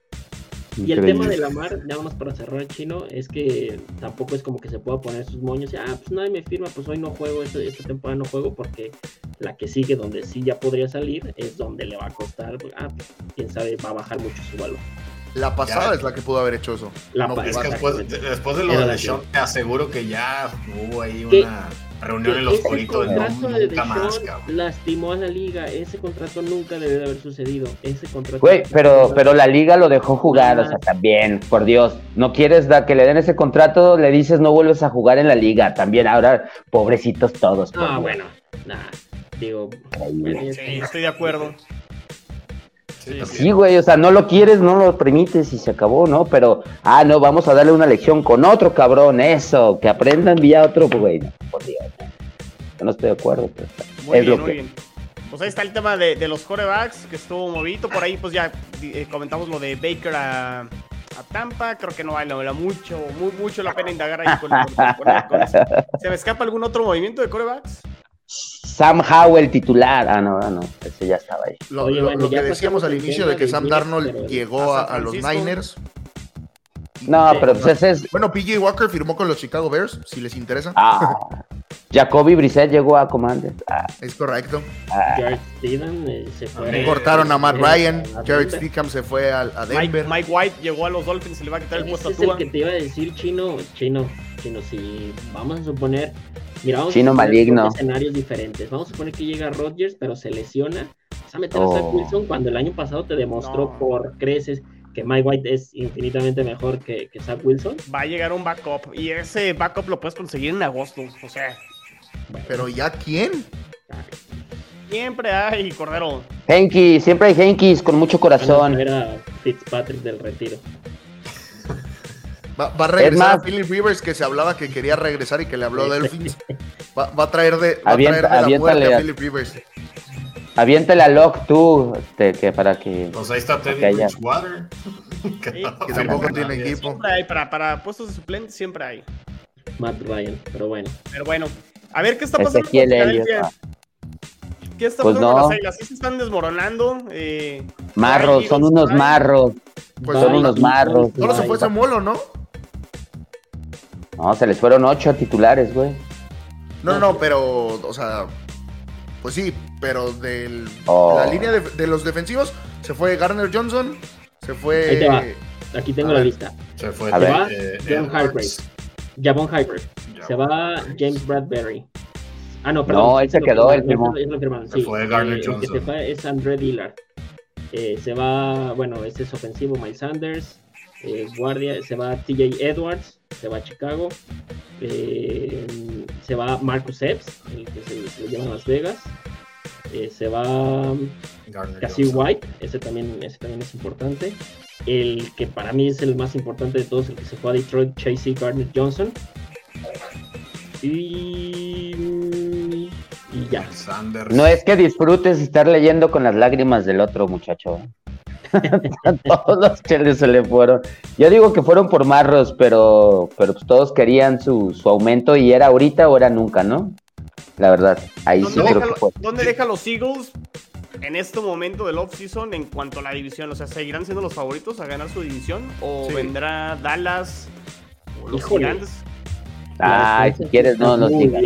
Y el tema de. Lamar, nada más para cerrar el chino, es que tampoco es como que se pueda poner sus moños y, ah, pues nadie me firma, pues hoy no juego, esta, esta temporada no juego, porque la que sigue, donde sí ya podría salir, es donde le va a costar, pues, ah, pues, quién sabe, va a bajar mucho su valor. La pasada Ya. es la que pudo haber hecho eso. La No, Es que después, después de lo Era de la Deshaun, te aseguro que ya hubo ahí ¿Qué? una reunión en Ese oscurito de no, contrato de nunca más, Deshaun cabrón. lastimó a la liga, ese contrato nunca debe de haber sucedido, ese contrato... Güey, pero, pero la liga lo dejó jugar, o sea, también, por Dios, no quieres da, que le den ese contrato, le dices no vuelves a jugar en la liga, también ahora, pobrecitos todos. por Ah, Dios. bueno, nada, digo... Sí, estoy de acuerdo. Sí, güey, o sea, no lo quieres, no lo permites y se acabó, ¿no? Pero, ah, no, vamos a darle una lección con otro cabrón, eso, que aprendan vía otro, güey, no, por Dios. Yo no estoy de acuerdo, pero Muy es bien, lo muy que... bien. Pues ahí está el tema de, de los corebacks, que estuvo movido. Por ahí, pues ya eh, comentamos lo de Baker a, a Tampa. Creo que no vale mucho, muy, mucho la pena indagar ahí con, con- con- con. ¿Se me escapa algún otro movimiento de corebacks? Sam Howell titular, ah, no, ah, no, ese ya estaba ahí. Lo, Oye, lo- bueno, lo que decíamos al inicio de que Sam Darnold llegó a a, a los. Niners. No, Sí. pero pues ese es... Bueno, PJ Walker firmó con los Chicago Bears, si les interesa. Ah, Jacoby Brissett llegó a Commanders. Ah, Es correcto. ah. Steven eh, se fue... Cortaron a Matt Eh, Ryan. a Jared. Stickham se fue a Mike, Denver. Mike White llegó a los Dolphins y le va a quitar el puesto a es el Tua. que te iba a decir, Chino, Chino, Chino, si vamos a suponer, mira, vamos Chino a maligno. escenarios diferentes. Vamos a suponer que llega Rodgers, pero se lesiona. Vas a meter a Zach Oh. Wilson cuando el año pasado te demostró No. por creces que Mike White es infinitamente mejor que, que Zach Wilson. Va a llegar un backup y ese backup lo puedes conseguir en agosto. O sea, Pero ya quién? siempre hay Cordero. Henky, siempre hay Henkis con mucho corazón. Era Fitzpatrick del retiro. Va, va a regresar más- a Philip Rivers, que se hablaba que quería regresar y que le habló a Delfins. Va, va a traer de, va a Avienta- traer de la muerte a a- Philip Rivers. Aviéntale a Locke tú, este, que para que... Pues ahí está Teddy. Bridgewater. que Sí, Que tampoco con tiene nadie. equipo. Siempre hay, para, para puestos de suplente siempre hay. Matt Ryan, pero bueno. Pero bueno, a ver qué está pasando con Ezequiel Elliott. Filadelfia. ah. ¿Qué está Pues pasando con no. las águilas? Sí se están desmoronando. Eh, Marros, son unos marros. Pues Son unos marros. Solo se fue Samuelo, ¿no? No, se les fueron ocho titulares, güey. No, no, no, pero, o sea, pues sí, pero de Oh. la línea de, de los defensivos se fue Garner Johnson, se Ahí fue te va. Aquí tengo A la ver. lista. Se fue A Se ver. va eh, John. Hargrave, Javon Hargrave, se va James Bradbury. Ah, no, perdón. No, él se quedó, él firmó. Se sí. fue Garner Eh, el que Johnson. se fue es André Dillard. Eh, se va, bueno, este es ofensivo, Miles Sanders. Eh, guardia, se va TJ Edwards, se va a Chicago. Eh, se va Marcus Epps, el que se, se lo lleva a Las Vegas. Eh, se va Garner Cassie. White, ese también, ese también es importante. El que para mí es el más importante de todos, el que se fue a Detroit, Chasey Gardner Johnson. Y, y ya. No es que disfrutes estar leyendo con las lágrimas del otro muchacho. todos los Chargers se le fueron. Yo digo que fueron por marros, pero, pero pues todos querían su, su aumento y era ahorita o era nunca, ¿no? La verdad, ahí sí ¿Dónde, creo deja, que fue. dónde deja los Eagles en este momento del off-season en cuanto a la división? O sea, ¿seguirán siendo los favoritos a ganar su división? ¿O Sí. vendrá Dallas o los Híjole. gigantes? Ay, La si quieres, no nos digas.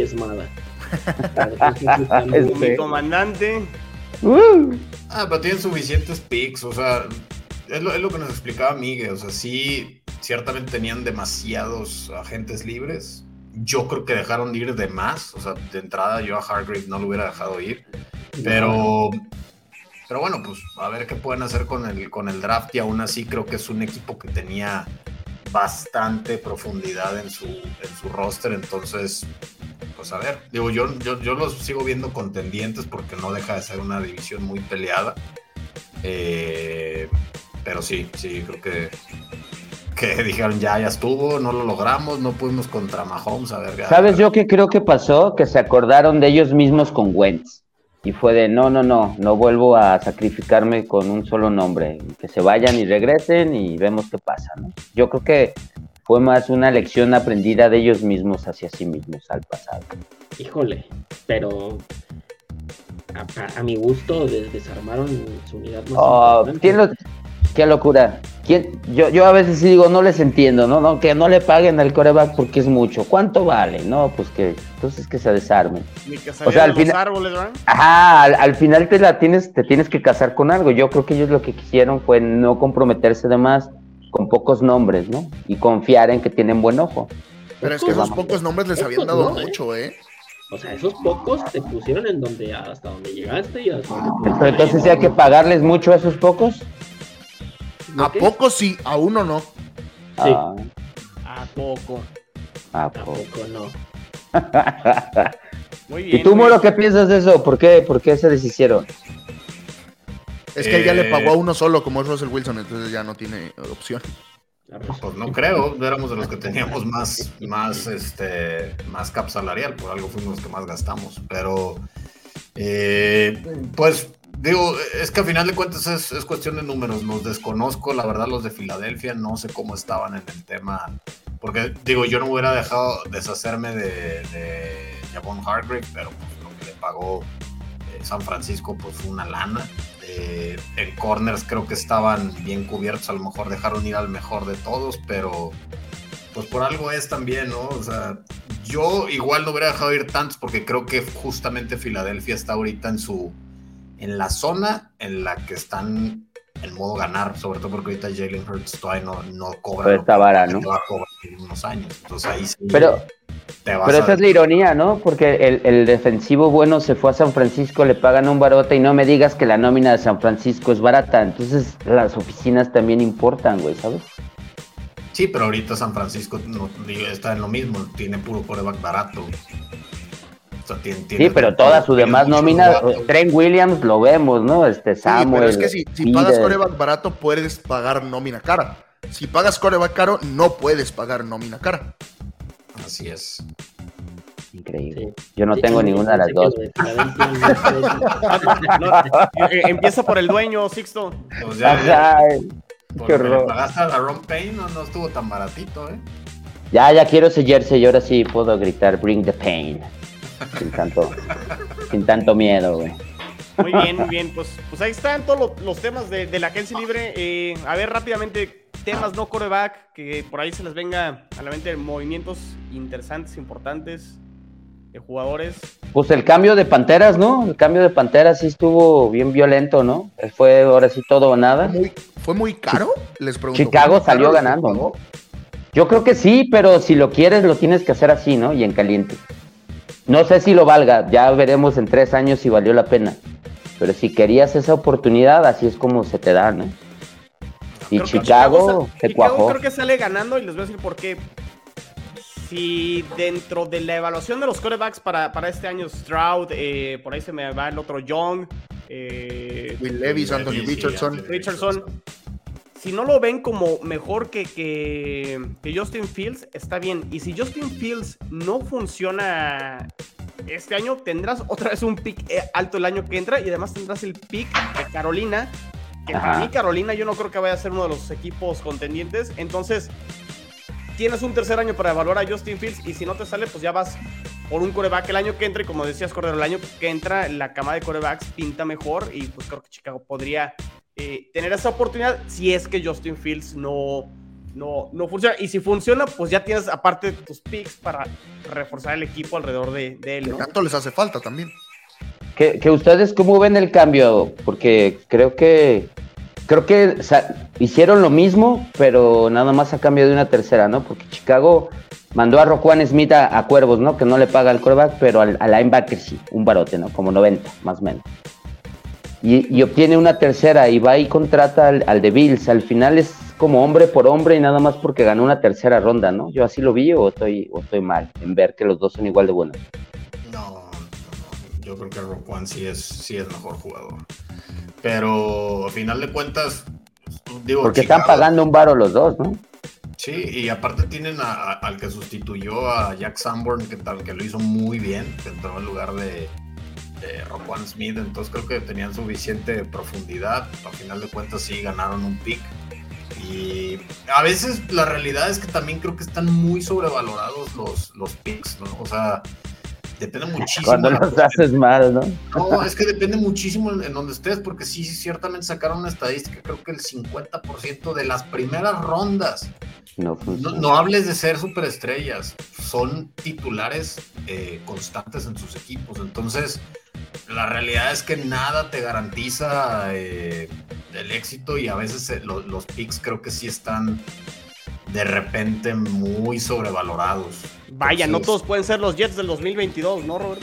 Mi comandante. Ah, pero tienen suficientes picks, o sea, es lo, es lo que nos explicaba Miguel, o sea, sí, ciertamente tenían demasiados agentes libres. Yo creo que dejaron de ir de más, o sea, de entrada yo a Hargrave no lo hubiera dejado ir, pero, pero bueno, pues a ver qué pueden hacer con el, con el draft y aún así creo que es un equipo que tenía bastante profundidad en su, en su roster, entonces pues a ver, digo, yo, yo, yo los sigo viendo contendientes porque no deja de ser una división muy peleada. Eh, pero sí, sí, creo que, que dijeron ya, ya estuvo, no lo logramos, no pudimos contra Mahomes, a ver. ya- ¿Sabes yo qué creo que pasó? Que se acordaron de ellos mismos con Wentz. Y fue de, no, no, no, no vuelvo a sacrificarme con un solo nombre. Que se vayan y regresen y vemos qué pasa, ¿no? Yo creo que fue más una lección aprendida de ellos mismos hacia sí mismos al pasado. Híjole, pero a, a- a mi gusto des- desarmaron su unidad más Oh, importante. ¿quién lo- Qué locura. ¿Quién? Yo, yo a veces sí digo, no les entiendo, ¿no? ¿no? Que no le paguen al coreback porque es mucho. ¿Cuánto vale? No, pues que entonces que se desarmen. Ni que O sea, al los final- árboles, ¿verdad? Ajá, al, al final te la tienes, te tienes que casar con algo. Yo creo que ellos lo que quisieron fue no comprometerse de más con pocos nombres, ¿no? Y confiar en que tienen buen ojo. Pero es que esos pocos nombres les habían dado no, ¿eh? mucho, ¿eh? O sea, esos pocos te pusieron en donde hasta donde llegaste y hasta donde Pero entonces sí hay que pagarles mucho a esos pocos. ¿No A qué? pocos sí, a uno no. Sí. Ah, ¿A poco? ah, po. Tampoco no. Muy bien. ¿Y tú, Moro, qué piensas de eso? ¿Por qué, ¿Por qué se deshicieron? Es que él ya le Eh. pagó a uno solo, como es Russell Wilson, entonces ya no tiene opción. Pues no creo, éramos de los que teníamos más, más, este, más cap salarial, por algo fuimos los que más gastamos, pero eh, pues digo, es que a final de cuentas es, es cuestión de números, los desconozco, la verdad los de Filadelfia no sé cómo estaban en el tema, porque digo, yo no hubiera dejado deshacerme de, de Javon Hargrave, pero pues, lo que le pagó eh, San Francisco pues fue una lana. Eh, en corners creo que estaban bien cubiertos, a lo mejor dejaron ir al mejor de todos, pero pues por algo es también, ¿no? O sea, yo igual no hubiera dejado ir tantos porque creo que justamente Filadelfia está ahorita en su en la zona en la que están en modo ganar, sobre todo porque ahorita Jalen Hurts todavía no, no cobra Pero está vara, ¿no? va a cobrar en unos años. Entonces ahí sí Pero, te vas pero a- esa es la ironía, ¿no? Porque el, el defensivo bueno se fue a San Francisco, le pagan un barote y no me digas que la nómina de San Francisco es barata. Entonces las oficinas también importan, güey, ¿sabes? Sí, pero ahorita San Francisco no, está en lo mismo, tiene puro coreback barato. O sea, tiene- tiene- Sí, pero toda su demás nómina. Trent Williams lo vemos, ¿no? Este Sí, Samuel. pero es que si, si pagas coreback barato, puedes pagar nómina cara. Si pagas coreback caro, no puedes pagar nómina cara. Así es. Increíble. Sí. Yo no Sí, tengo ninguna de las dos. eh, empieza por el dueño, Sixto. Pues ya, qué horror. pagaste a Ron Payne no, no estuvo tan baratito, ¿eh? Ya, ya quiero ese jersey y ahora sí puedo gritar Bring the Pain. Sin tanto, sin tanto miedo, güey. Muy bien, muy bien. Pues, pues ahí están todos lo- los temas de, de la agencia libre. Eh, a ver rápidamente, temas no coreback, que por ahí se les venga a la mente movimientos interesantes, importantes de jugadores. Pues el cambio de Panteras, ¿no? El cambio de Panteras sí estuvo bien violento, ¿no? Fue ahora sí todo o nada. Muy, ¿Fue muy caro? Les pregunto. Chicago ¿fue muy salió ganando, ¿no? Yo creo que sí, pero si lo quieres lo tienes que hacer así, ¿no? Y en caliente. No sé si lo valga, ya veremos en tres años si valió la pena. Pero si querías esa oportunidad, así es como se te da, ¿no? Y Creo que Chicago se cuajó. creo que sale ganando y les voy a decir por qué. Si dentro de la evaluación de los corebacks para, para este año, Stroud, eh, por ahí se me va el otro Young, eh, Will Levis, Anthony Richardson. Richardson. si no lo ven como mejor que, que, que Justin Fields, está bien. Y si Justin Fields no funciona este año, tendrás otra vez un pick eh, alto el año que entra y además tendrás el pick de Carolina que para mí Carolina yo no creo que vaya a ser uno de los equipos contendientes. Entonces, tienes un tercer año para evaluar a Justin Fields y si no te sale, pues ya vas por un coreback el año que entra y como decías, Cordero, el año que entra la cama de corebacks pinta mejor y pues creo que Chicago podría eh, tener esa oportunidad si es que Justin Fields no, no, no funciona. Y si funciona, pues ya tienes aparte tus picks para reforzar el equipo alrededor de, de él. ¿no? Tanto les hace falta también. Que, ustedes cómo ven el cambio, porque creo que creo que hicieron lo mismo, pero nada más a cambio de una tercera, ¿no? Porque Chicago mandó a Roquan Smith a, Cuervos, ¿no? Que no le paga el coreback, pero al, al linebacker sí, un barote, ¿no? Como 90, más o menos. Y, y obtiene una tercera y va y contrata al, al de Bills. Al final es como hombre por hombre y nada más porque ganó una tercera ronda, ¿no? Yo así lo vi o estoy, o estoy mal en ver que los dos son igual de buenos. Yo creo que Roquan sí es, sí es mejor jugador. Pero a final de cuentas, digo. Porque están pagando un varo los dos, ¿no? Sí, y aparte tienen a- a- al que sustituyó a Jack Sanborn, que, tal, que lo hizo muy bien, que entró en lugar de, de Roquan Smith, entonces creo que tenían suficiente profundidad. A final de cuentas sí ganaron un pick. Y a veces la realidad es que también creo que están muy sobrevalorados los, los picks, ¿no? O sea, depende muchísimo. Cuando la los haces mal, ¿no? no, es que depende muchísimo en, en donde estés, porque sí, sí, ciertamente sacaron una estadística, creo que el 50% de las primeras rondas, No no, no hables de ser superestrellas, son titulares eh, constantes en sus equipos. Entonces, la realidad es que nada te garantiza eh, el éxito y a veces eh, lo- los picks creo que sí están de repente muy sobrevalorados. Vaya, no todos pueden ser los Jets del 2022, ¿no, Robert?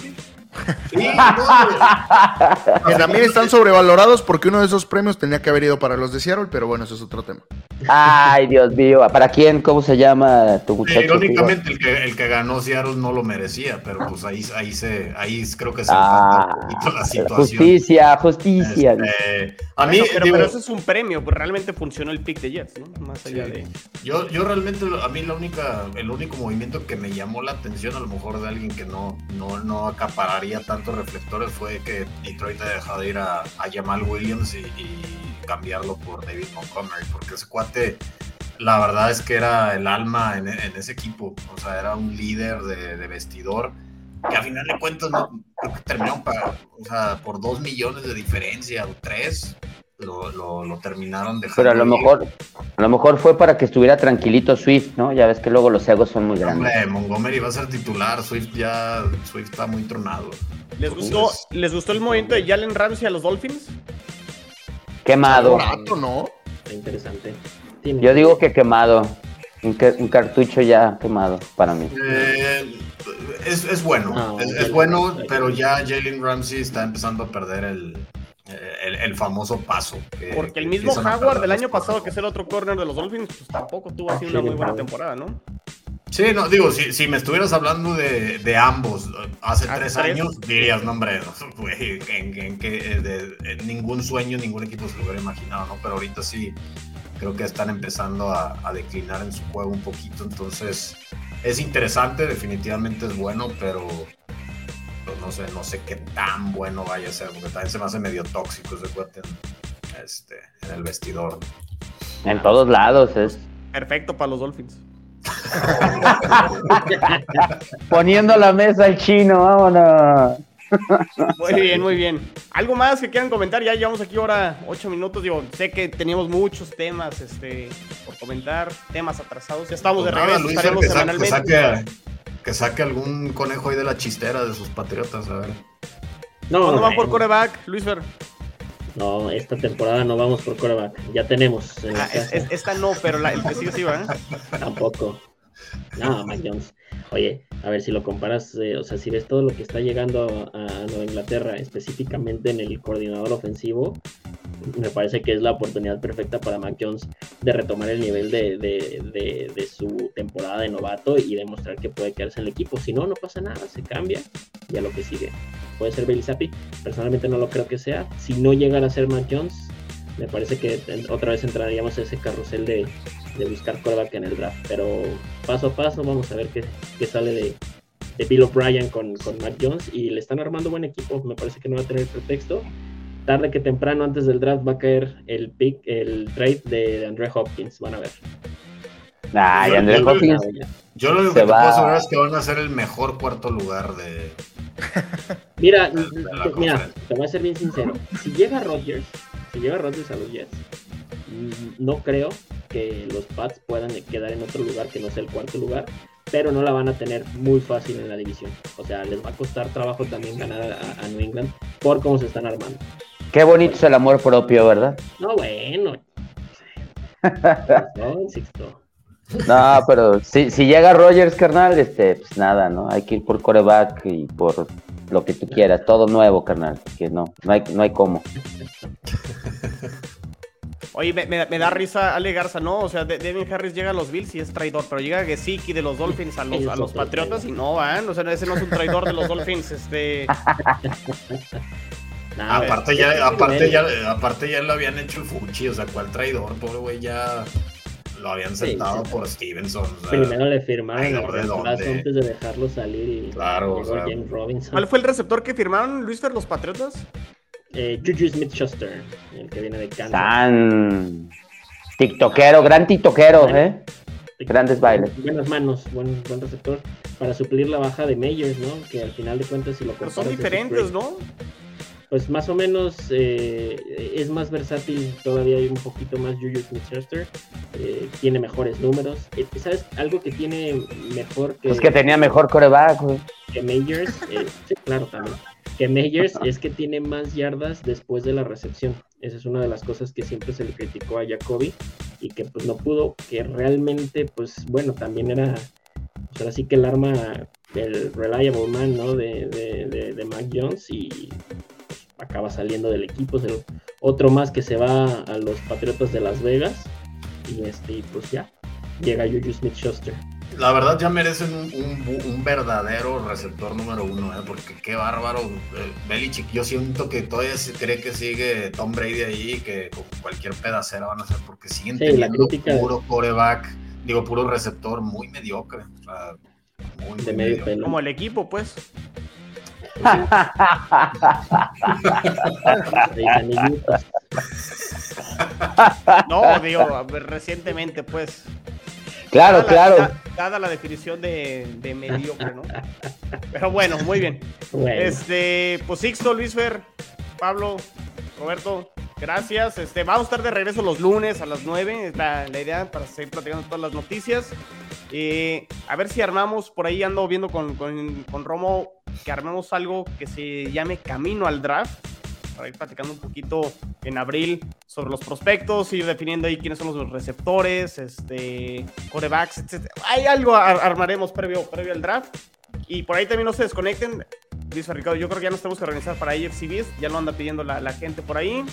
Sí, no, Que también están sobrevalorados porque uno de esos premios tenía que haber ido para los de Seattle, pero bueno, eso es otro tema. Ay, Dios mío. ¿Para quién? ¿Cómo se llama tu muchacho? Irónicamente, el que, el que ganó Seattle no lo merecía, pero pues ahí, ahí, se, ahí creo que se Ah, un poquito la situación. justicia, justicia. Este, a mí, Bueno, pero, digo, pero eso es un premio, pues realmente funcionó el pick de Jets, ¿no? Más allá Sí. de. yo, yo realmente, a mí la única, el único movimiento que me llamó la atención, a lo mejor de alguien que no, no, no acapararía tantos reflectores, fue que Detroit ha dejado de ir a, a Jamal Williams y, cambiarlo por David Montgomery, porque ese cuate, la verdad es que era el alma en, ese equipo, o sea, era un líder de, de vestidor, que a final de cuentas no, creo que terminaron para, o sea, por dos millones de diferencia o tres. Lo, lo, lo terminaron dejando. Pero a lo mejor, a lo mejor fue para que estuviera tranquilito Swift, ¿no? Ya ves que luego los egos son muy grandes. Hombre, Montgomery va a ser titular, Swift ya, Swift está muy tronado. ¿Les gustó, ¿Les gustó el movimiento de Jalen Ramsey a los Dolphins? Quemado. Rato, ¿no? Está interesante. Tiene- Yo digo que quemado. Un, ca- un cartucho ya quemado para mí. Eh, es, es bueno, Ah, es, bueno, pero ya Jalen Ramsey está empezando a perder el, el, el famoso paso. que- Porque el mismo Howard perder del año pasado, que es el otro corner de los Dolphins, pues tampoco tuvo así una muy buena temporada, ¿no? Sí, no, digo, si, si me estuvieras hablando de, de ambos eh, hace Hace tres tres. años, dirías, no, hombre, güey, en, en que eh, de- en ningún sueño, ningún equipo se lo hubiera imaginado, ¿no? Pero ahorita sí, creo que están empezando a, a declinar en su juego un poquito, entonces es interesante, definitivamente es bueno, pero pues, no sé, no sé qué tan bueno vaya a ser, porque también se me hace medio tóxico ese cuate en, este, en el vestidor. En todos lados es. Perfecto para los Dolphins. Poniendo la mesa al chino, vámonos. Muy bien, muy bien. ¿Algo más que quieran comentar? Ya llevamos aquí ahora ocho minutos. Digo, sé que teníamos muchos temas este, por comentar, temas atrasados. Ya estamos de Pues nada, regreso, Luis, estaremos que, saque, que, semanalmente. Que saque algún conejo ahí de la chistera de sus patriotas, a ver. No, ¿Cuándo van por coreback, Luis Fer? no, esta temporada no vamos por coreback. Ya tenemos en la Ah, es- casa. es- esta no, pero la, el que sigue sí va. ¿eh? Tampoco. No, Mac Jones. Oye, a ver si lo comparas, eh, o sea, si ves todo lo que está llegando a, a Nueva Inglaterra, específicamente en el coordinador ofensivo, me parece que es la oportunidad perfecta para Mac Jones de retomar el nivel de, de- de- su temporada de novato y demostrar que puede quedarse en el equipo. Si no, no pasa nada, se cambia y a lo que sigue. Puede ser Bailey Zappi, personalmente no lo creo que sea. Si no llegara a ser Mac Jones, me parece que otra vez entraríamos a ese carrusel de, de buscar coreback en el draft. Pero paso a paso vamos a ver qué, qué sale de, de Bill O'Brien con, con Mac Jones y le están armando buen equipo. Me parece que no va a tener pretexto. Tarde que temprano, antes del draft, va a caer el pick, el trade de Andre Hopkins. Van a ver. Ay, Yo- Andrés yo- Hopkins. Yo lo único Se que te va- puedo asegurar es que van a ser el mejor cuarto lugar de. Mira, de mira, te voy a ser bien sincero. Si llega Rodgers, si llega Rodgers a los Jets, mm, no creo que los Pats puedan quedar en otro lugar que no sea el cuarto lugar, pero no la van a tener muy fácil en la división. O sea, les va a costar trabajo también ganar a, a New England por cómo se están armando. Qué bonito es el amor propio, ¿verdad? No, bueno. No, pero si, si llega Rogers, carnal, este, pues nada, ¿no? Hay que ir por coreback y por lo que tú quieras, todo nuevo, carnal, que no, no hay, no hay cómo. Oye, me, me da- me da risa Ale Garza, ¿no? O sea, De- Devin Harris llega a los Bills y es traidor, pero llega Gesicki de los Dolphins a los, a los Patriotas y no van. O sea, ese no es un traidor de los Dolphins. Este, Nah, aparte, ya, aparte, ya, aparte ya lo habían hecho el Fuchi, o sea, ¿cuál traidor? Pobre güey, ya lo habían Sí, sentado sí. por Stevenson. o sea, Primero le firmaron el dónde. antes de dejarlo salir y Claro, o sea, James Robinson. ¿Cuál fue el receptor que firmaron, Luis Fer, los Patriotas? Eh, Juju Smith-Schuster, el que viene de Kansas. Tan tiktokero, gran tiktokero, ¿eh? Grandes bailes. Buenas manos, buen, buen receptor. Para suplir la baja de Meyers, ¿no? Que al final de cuentas, si lo Pero son diferentes, ¿no? Pues más o menos eh, es más versátil, todavía hay un poquito más Juju Smith-Schuster. eh, tiene mejores números. Eh, ¿Sabes? Algo que tiene mejor que, Es que tenía mejor coreback, güey. que Meyers, sí, claro, también. Que Meyers es que tiene más yardas después de la recepción. Esa es una de las cosas que siempre se le criticó a Jacoby y que pues no pudo, que realmente, pues bueno, también era, pues ahora sí que el arma, el reliable man, ¿no? De, de, de, de Mac Jones y pues, acaba saliendo del equipo. Es el otro más que se va a los Patriotas de Las Vegas y este, y, pues ya, llega Juju Smith-Schuster. La verdad ya merecen un, un- un verdadero receptor número uno, ¿eh? porque qué bárbaro. eh, Belichick, yo siento que todavía se cree que sigue Tom Brady ahí, que con cualquier pedacera van a hacer, porque siguen Sí, la teniendo crítica- puro coreback, digo, puro receptor muy mediocre. o sea, muy, De muy medio mediocre. pelo. Como el equipo, pues. No, digo, recientemente, pues. Claro, Dada la- claro. da- Dada la definición de, de mediocre, ¿no? Pero bueno, muy bien. Bueno, Este, pues Sixto, Luis Fer, Pablo, Roberto, gracias. Este, vamos a estar de regreso los lunes a las 9, es la, la idea para seguir platicando todas las noticias. Eh, a ver si armamos, por ahí ando viendo con, con, con Romo que armemos algo que se llame Camino al Draft. Para ir platicando un poquito en abril sobre los prospectos, ir definiendo ahí quiénes son los receptores, este, corebacks, etc. Hay algo ar- armaremos previo, previo al draft. Y por ahí también no se desconecten. Dice Ricardo, yo creo que ya nos tenemos que organizar para IFCBs. Ya lo anda pidiendo la, la gente por ahí.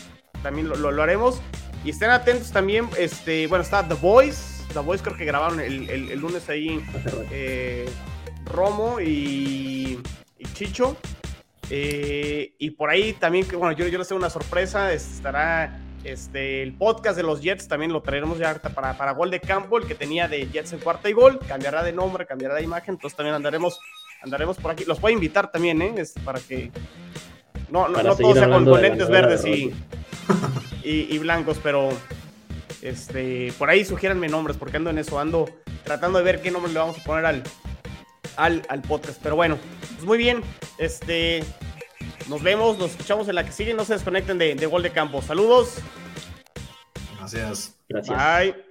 También lo, lo- haremos. Y estén atentos también. Este, bueno, está The Voice. The Voice creo que grabaron el, el- lunes ahí eh, Romo y, Chicho. Eh, y por ahí también, bueno, yo, yo les tengo una sorpresa. Estará este, el podcast de los Jets. También lo traeremos ya para, para Gol de Campo, el que tenía de Jets en cuarta y gol. Cambiará de nombre, cambiará de imagen. Entonces también andaremos, andaremos por aquí. Los puedo invitar también, ¿eh? Para que. No, no, Para no todo sea con, con lentes verdes de y, y, y blancos, pero este, por ahí sugiéranme nombres, porque ando en eso, ando tratando de ver qué nombre le vamos a poner al, al, al podcast. Pero bueno, pues muy bien, este, nos vemos, nos escuchamos en la que sigue, no se desconecten de, de Gol de Campo. Saludos, Gracias. Gracias. bye.